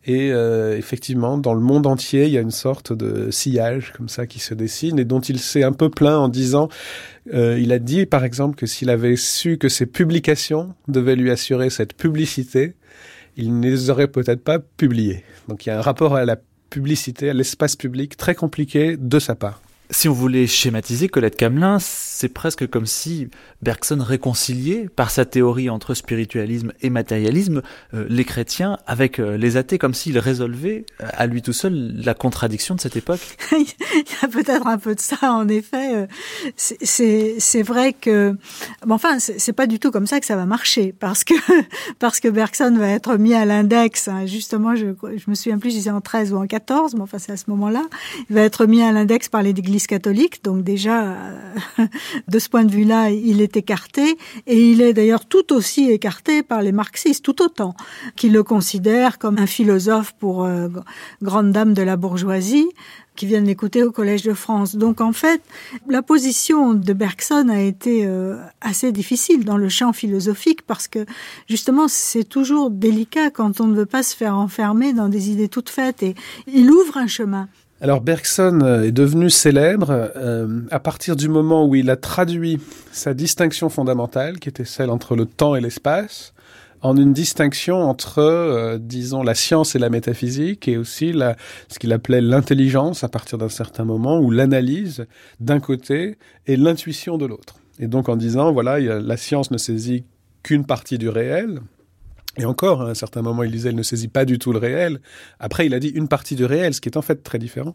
Et euh, effectivement, dans le monde entier, il y a une sorte de sillage comme ça qui se dessine et dont il s'est un peu plein en disant, euh, il a dit par exemple que s'il avait su que ses publications devaient lui assurer cette publicité, il ne les aurait peut-être pas publiées. Donc il y a un rapport à la publicité, à l'espace public très compliqué de sa part. Si on voulait schématiser Colette Camelin, c'est presque comme si Bergson réconciliait, par sa théorie entre spiritualisme et matérialisme, euh, les chrétiens avec euh, les athées, comme s'il résolvait euh, à lui tout seul la contradiction de cette époque. Il y a peut-être un peu de ça, en effet. C'est vrai que, bon, enfin, c'est pas du tout comme ça que ça va marcher, parce que parce que Bergson va être mis à l'index. Hein, justement, je, me souviens plus, je disais en 13 ou en 14, mais enfin, c'est à ce moment-là. Il va être mis à l'index par catholique, donc déjà, euh, de ce point de vue-là, il est écarté, et il est d'ailleurs tout aussi écarté par les marxistes, tout autant, qui le considèrent comme un philosophe pour euh, grande dame de la bourgeoisie, qui viennent l'écouter au Collège de France. Donc en fait, la position de Bergson a été euh, assez difficile dans le champ philosophique parce que justement c'est toujours délicat quand on ne veut pas se faire enfermer dans des idées toutes faites et il ouvre un chemin. Alors Bergson euh, est devenu célèbre euh, à partir du moment où il a traduit sa distinction fondamentale, qui était celle entre le temps et l'espace, en une distinction entre, euh, disons, la science et la métaphysique, et aussi ce qu'il appelait l'intelligence à partir d'un certain moment, ou l'analyse d'un côté et l'intuition de l'autre. Et donc en disant, voilà, la science ne saisit qu'une partie du réel, et encore, à un certain moment, il disait, elle ne saisit pas du tout le réel. Après, il a dit une partie du réel, ce qui est en fait très différent.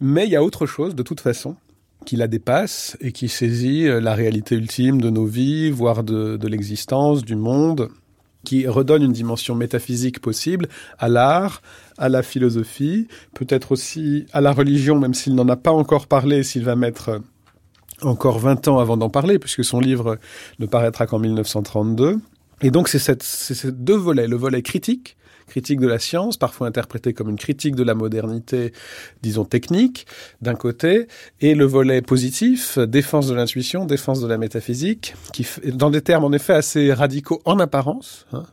Mais il y a autre chose, de toute façon, qui la dépasse et qui saisit euh, la réalité ultime de nos vies, voire de, de l'existence, du monde, qui redonne une dimension métaphysique possible à l'art, à la philosophie, peut-être aussi à la religion, même s'il n'en a pas encore parlé, s'il va mettre encore 20 ans avant d'en parler, puisque son livre ne paraîtra qu'en 1932. Et donc c'est ces deux volets, le volet critique, critique de la science, parfois interprété comme une critique de la modernité, disons technique, d'un côté, et le volet positif, défense de l'intuition, défense de la métaphysique, qui, dans des termes en effet assez radicaux en apparence, hein,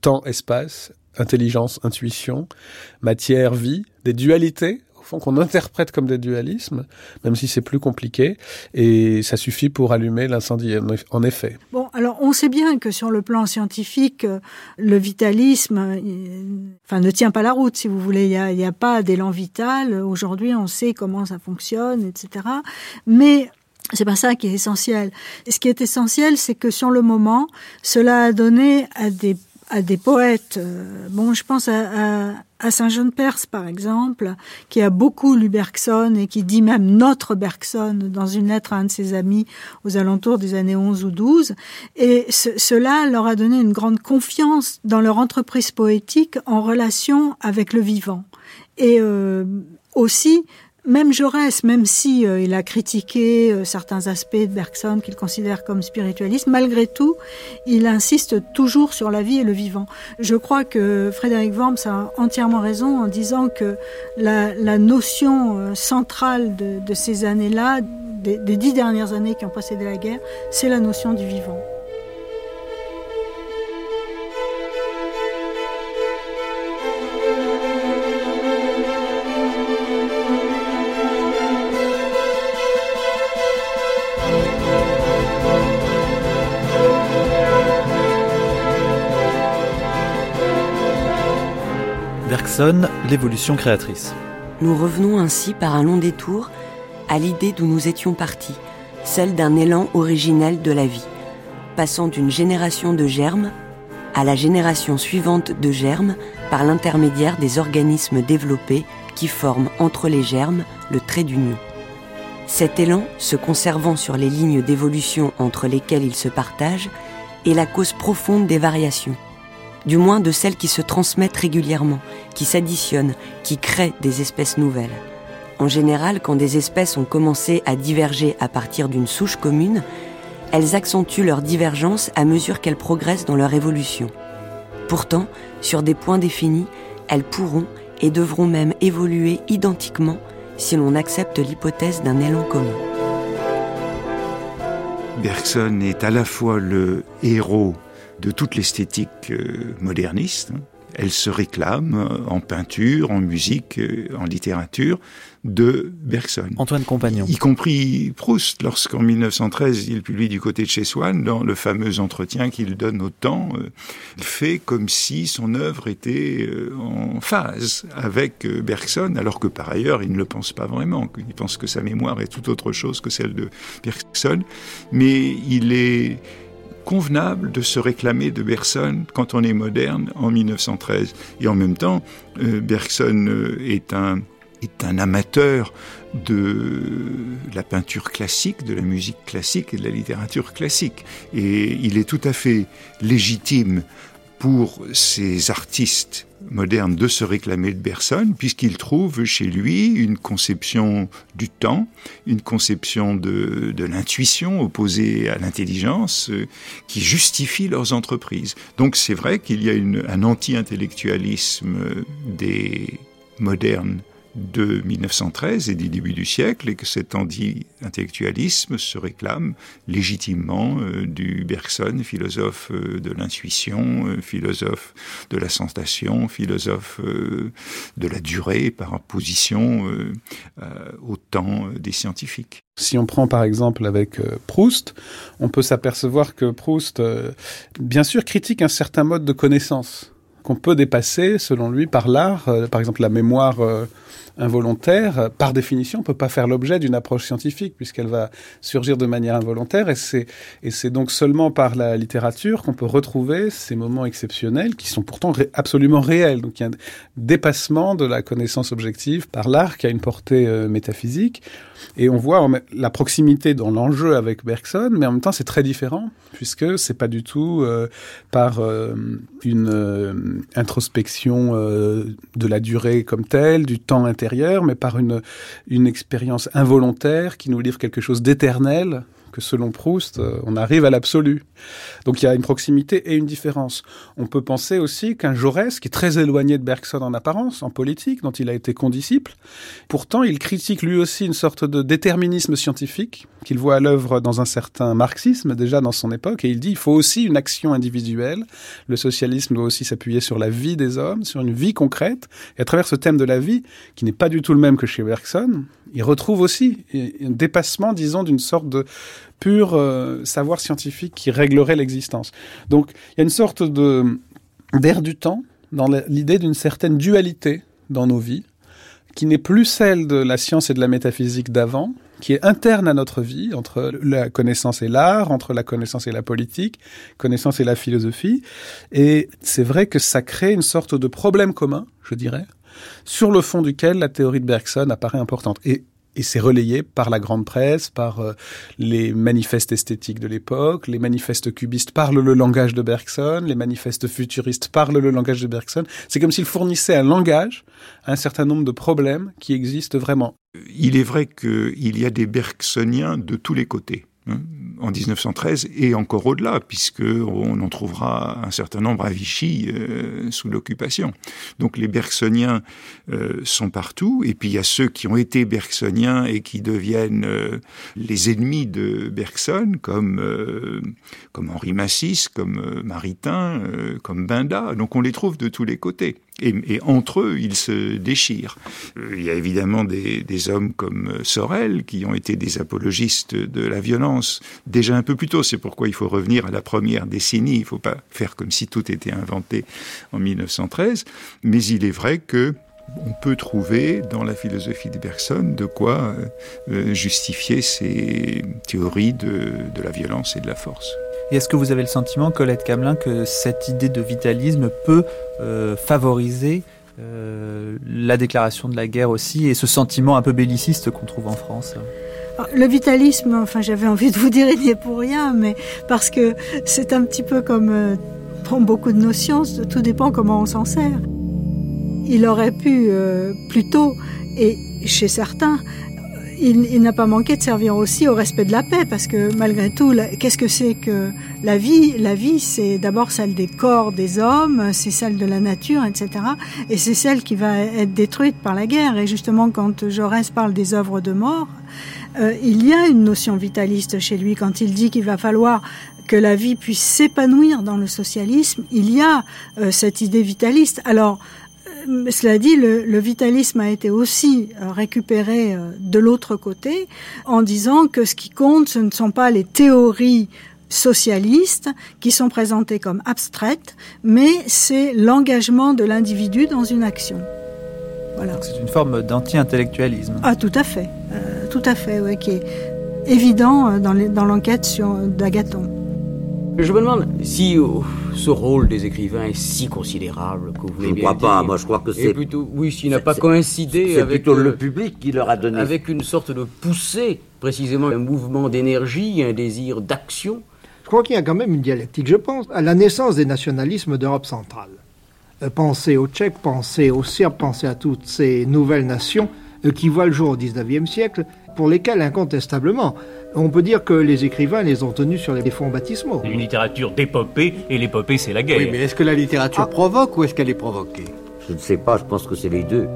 temps, espace, intelligence, intuition, matière, vie, des dualités qu'on interprète comme des dualismes, même si c'est plus compliqué, et ça suffit pour allumer l'incendie, en effet. Bon, alors on sait bien que sur le plan scientifique, le vitalisme enfin, ne tient pas la route, si vous voulez. Il n'y a, a pas d'élan vital. Aujourd'hui, on sait comment ça fonctionne, etc. Mais c'est pas ça qui est essentiel. Ce qui est essentiel, c'est que sur le moment, cela a donné à des à des poètes. Euh, bon, je pense à, à, Saint-Jean de Perse, par exemple, qui a beaucoup lu Bergson et qui dit même notre Bergson dans une lettre à un de ses amis aux alentours des années 11 ou 12. Et cela leur a donné une grande confiance dans leur entreprise poétique en relation avec le vivant. Et euh, aussi même Jaurès, même si euh, il a critiqué euh, certains aspects de Bergson qu'il considère comme spiritualiste, malgré tout, il insiste toujours sur la vie et le vivant. Je crois que Frédéric Worms a entièrement raison en disant que la, la notion euh, centrale de, de ces années-là, des, des dix dernières années qui ont précédé la guerre, c'est la notion du vivant. L'évolution créatrice. Nous revenons ainsi par un long détour à l'idée d'où nous étions partis, celle d'un élan originel de la vie, passant d'une génération de germes à la génération suivante de germes par l'intermédiaire des organismes développés qui forment entre les germes le trait d'union. Cet élan, se conservant sur les lignes d'évolution entre lesquelles il se partage, est la cause profonde des variations, du moins de celles qui se transmettent régulièrement, qui s'additionnent, qui créent des espèces nouvelles. En général, quand des espèces ont commencé à diverger à partir d'une souche commune, elles accentuent leur divergence à mesure qu'elles progressent dans leur évolution. Pourtant, sur des points définis, elles pourront et devront même évoluer identiquement si l'on accepte l'hypothèse d'un élan commun. Bergson est à la fois le héros de toute l'esthétique euh, moderniste, hein, elle se réclame euh, en peinture, en musique, euh, en littérature de Bergson. Antoine Compagnon. Y compris Proust, lorsqu'en 1913 il publie du côté de chez Swann, dans le fameux entretien qu'il donne au temps, il fait comme si son œuvre était en phase avec Bergson, alors que par ailleurs il ne le pense pas vraiment, il pense que sa mémoire est tout autre chose que celle de Bergson, mais il est convenable de se réclamer de Bergson quand on est moderne en 1913. Et en même temps, euh, Bergson euh, est un, est un amateur de la peinture classique, de la musique classique et de la littérature classique. Et il est tout à fait légitime pour ces artistes modernes de se réclamer de Bergson, puisqu'il trouve chez lui une conception du temps, une conception de, de l'intuition opposée à l'intelligence, euh, qui justifie leurs entreprises. Donc c'est vrai qu'il y a un anti-intellectualisme des modernes de 1913 et du début du siècle et que cet anti-intellectualisme se réclame légitimement euh, du Bergson, philosophe euh, de l'intuition, euh, philosophe de la sensation, philosophe de la durée par opposition au temps des scientifiques. Si on prend par exemple avec Proust, on peut s'apercevoir que Proust, bien sûr, critique un certain mode de connaissance qu'on peut dépasser, selon lui, par l'art. par exemple, la mémoire involontaire, par définition, ne peut pas faire l'objet d'une approche scientifique puisqu'elle va surgir de manière involontaire et c'est, donc seulement par la littérature qu'on peut retrouver ces moments exceptionnels qui sont pourtant absolument réels. Donc il y a un dépassement de la connaissance objective par l'art qui a une portée euh, métaphysique. Et on voit la proximité dans l'enjeu avec Bergson, mais en même temps c'est très différent puisque c'est pas du tout euh, par euh, une introspection de la durée comme telle, du temps mais par une expérience involontaire qui nous livre quelque chose d'éternel que selon Proust, euh, on arrive à l'absolu. Donc il y a une proximité et une différence. On peut penser aussi qu'un Jaurès, qui est très éloigné de Bergson en apparence, en politique, dont il a été condisciple, pourtant il critique lui aussi une sorte de déterminisme scientifique qu'il voit à l'œuvre dans un certain marxisme déjà dans son époque, et il dit il faut aussi une action individuelle. Le socialisme doit aussi s'appuyer sur la vie des hommes, sur une vie concrète. Et à travers ce thème de la vie, qui n'est pas du tout le même que chez Bergson, il retrouve aussi un dépassement, disons, d'une sorte de pur euh, savoir scientifique qui réglerait l'existence. Donc il y a une sorte d'air du temps dans l'idée d'une certaine dualité dans nos vies, qui n'est plus celle de la science et de la métaphysique d'avant, qui est interne à notre vie, entre la connaissance et l'art, entre la connaissance et la politique, connaissance et la philosophie. Et c'est vrai que ça crée une sorte de problème commun, je dirais, sur le fond duquel la théorie de Bergson apparaît importante. Et et c'est relayé par la grande presse, par euh, les manifestes esthétiques de l'époque, les manifestes cubistes parlent le langage de Bergson, les manifestes futuristes parlent le langage de Bergson. C'est comme s'il fournissait un langage à un certain nombre de problèmes qui existent vraiment. Il est vrai qu'il y a des Bergsoniens de tous les côtés. Hein, en 1913 et encore au-delà, puisque on en trouvera un certain nombre à Vichy euh, sous l'occupation. Donc les Bergsoniens euh, sont partout, et puis il y a ceux qui ont été Bergsoniens et qui deviennent euh, les ennemis de Bergson, comme comme Henri Massis, comme Maritain, comme Binda. Donc on les trouve de tous les côtés. Et, entre eux, ils se déchirent. Euh, il y a évidemment des, des, hommes comme euh, Sorel qui ont été des apologistes de la violence déjà un peu plus tôt. C'est pourquoi il faut revenir à la première décennie. Il ne faut pas faire comme si tout était inventé en 1913. Mais il est vrai que on peut trouver dans la philosophie de Bergson de quoi euh, justifier ces théories de, de la violence et de la force. Et est-ce que vous avez le sentiment, Colette Camelin, que cette idée de vitalisme peut euh, favoriser euh, la déclaration de la guerre aussi et ce sentiment un peu belliciste qu'on trouve en France? Ah, le vitalisme, enfin j'avais envie de vous dire il n'y est pour rien, mais parce que c'est un petit peu comme euh, pour beaucoup de nos sciences, tout dépend comment on s'en sert. Il aurait pu plus tôt, et chez certains, il, n'a pas manqué de servir aussi au respect de la paix, parce que malgré tout, qu'est-ce que c'est que la vie? La vie, c'est d'abord celle des corps des hommes, c'est celle de la nature, etc. Et c'est celle qui va être détruite par la guerre. Et justement, quand Jaurès parle des œuvres de mort, euh, il y a une notion vitaliste chez lui quand il dit qu'il va falloir que la vie puisse s'épanouir dans le socialisme. Il y a euh, cette idée vitaliste. Alors, cela dit, le, vitalisme a été aussi euh, récupéré euh, de l'autre côté en disant que ce qui compte, ce ne sont pas les théories socialistes qui sont présentées comme abstraites, mais c'est l'engagement de l'individu dans une action. Voilà. C'est une forme d'anti-intellectualisme. Ah, tout à fait, euh, tout à fait, oui, qui est évident dans l'enquête sur d'Agathon. Je me demande si ce rôle des écrivains est si considérable que vous Je ne crois pas. Moi, je crois que c'est plutôt. Oui, s'il n'a pas coïncidé avec plutôt le public qui leur a donné. Avec une sorte de poussée, précisément un mouvement d'énergie, un désir d'action. Je crois qu'il y a quand même une dialectique. Je pense à la naissance des nationalismes d'Europe centrale. Euh, pensez aux Tchèques, pensez aux Serbes, pensez à toutes ces nouvelles nations euh, qui voient le jour au XIXe siècle, pour lesquelles incontestablement on peut dire que les écrivains les ont tenus sur les fonds baptismaux. Une littérature d'épopée, et l'épopée c'est la guerre. Oui, mais est-ce que la littérature ah. provoque ou est-ce qu'elle est provoquée? Je ne sais pas, je pense que c'est les deux.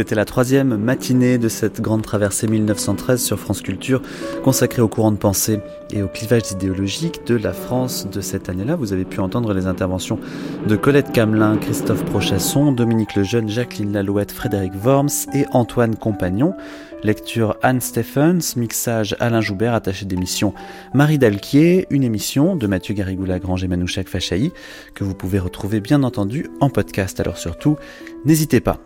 C'était la troisième matinée de cette grande traversée 1913 sur France Culture, consacrée au courant de pensée et au clivage idéologique de la France de cette année-là. Vous avez pu entendre les interventions de Colette Camelin, Christophe Prochasson, Dominique Lejeune, Jacqueline Lalouette, Frédéric Worms et Antoine Compagnon. Lecture Anne Stephens, mixage Alain Joubert, attaché d'émission Marie Dalquier, une émission de Mathieu Garrigou-Lagrange et Manouchak Fachaï, que vous pouvez retrouver bien entendu en podcast. Alors surtout, n'hésitez pas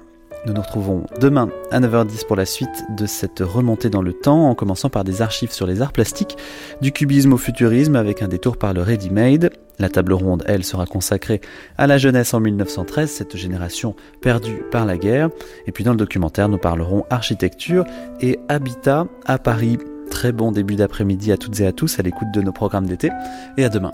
nous nous retrouvons demain à 9h10 pour la suite de cette remontée dans le temps, en commençant par des archives sur les arts plastiques, du cubisme au futurisme avec un détour par le ready-made. La table ronde, elle, sera consacrée à la jeunesse en 1913, cette génération perdue par la guerre. Et puis dans le documentaire, nous parlerons architecture et habitat à Paris. Très bon début d'après-midi à toutes et à tous à l'écoute de nos programmes d'été et à demain.